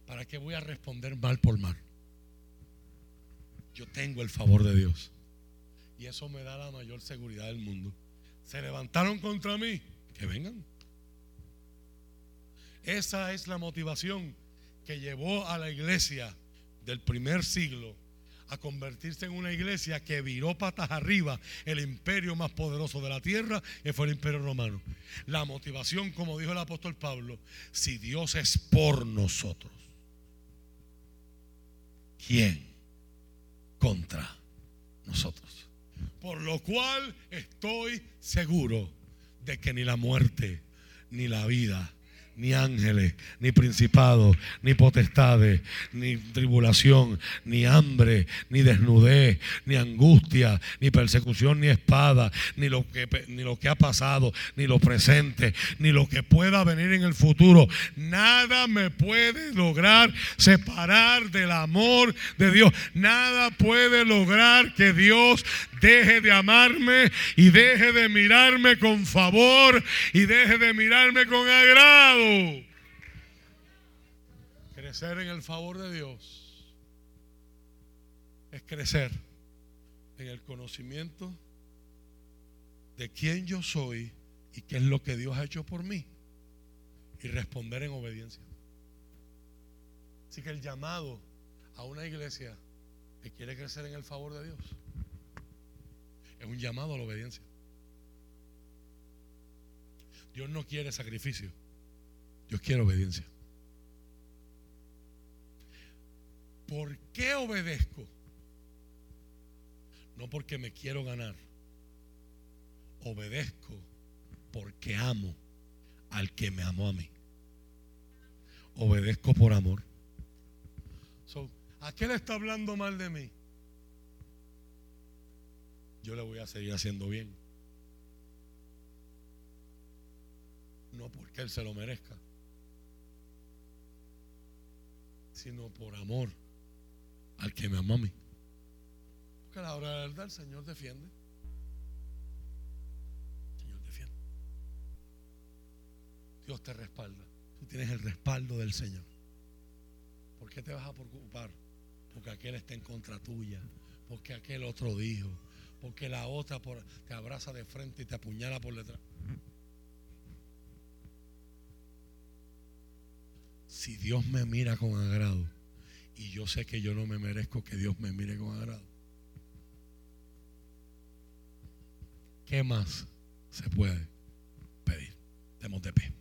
¿Para qué voy a responder mal por mal? Yo tengo el favor de Dios. Y eso me da la mayor seguridad del mundo. Se levantaron contra mí, que vengan. Esa es la motivación que llevó a la iglesia del primer siglo a convertirse en una iglesia que viró patas arriba el imperio más poderoso de la tierra, que fue el imperio romano. La motivación, como dijo el apóstol Pablo, si Dios es por nosotros, ¿quién contra nosotros? Por lo cual estoy seguro de que ni la muerte, ni la vida, ni ángeles, ni principados, ni potestades, ni tribulación, ni hambre, ni desnudez, ni angustia, ni persecución, ni espada, ni lo que, ni lo que ha pasado, ni lo presente, ni lo que pueda venir en el futuro. Nada me puede lograr separar del amor de Dios. Nada puede lograr que Dios deje de amarme y deje de mirarme con favor y deje de mirarme con agrado. Crecer en el favor de Dios es crecer en el conocimiento de quién yo soy y qué es lo que Dios ha hecho por mí y responder en obediencia. Así que el llamado a una iglesia que quiere crecer en el favor de Dios es un llamado a la obediencia. Dios no quiere sacrificio. Dios quiere obediencia. ¿Por qué obedezco? No porque me quiero ganar. Obedezco porque amo al que me amó a mí. Obedezco por amor. So, ¿A qué le está hablando mal de mí? Yo le voy a seguir haciendo bien. No porque él se lo merezca, sino por amor al que me amó a mí. Porque a la hora de la verdad el Señor defiende. El Señor defiende. Dios te respalda. Tú tienes el respaldo del Señor. ¿Por qué te vas a preocupar? Porque aquel está en contra tuya. Porque aquel otro dijo. Porque la otra te abraza de frente y te apuñala por detrás. Si Dios me mira con agrado y yo sé que yo no me merezco que Dios me mire con agrado, ¿qué más se puede pedir? Demos de pie.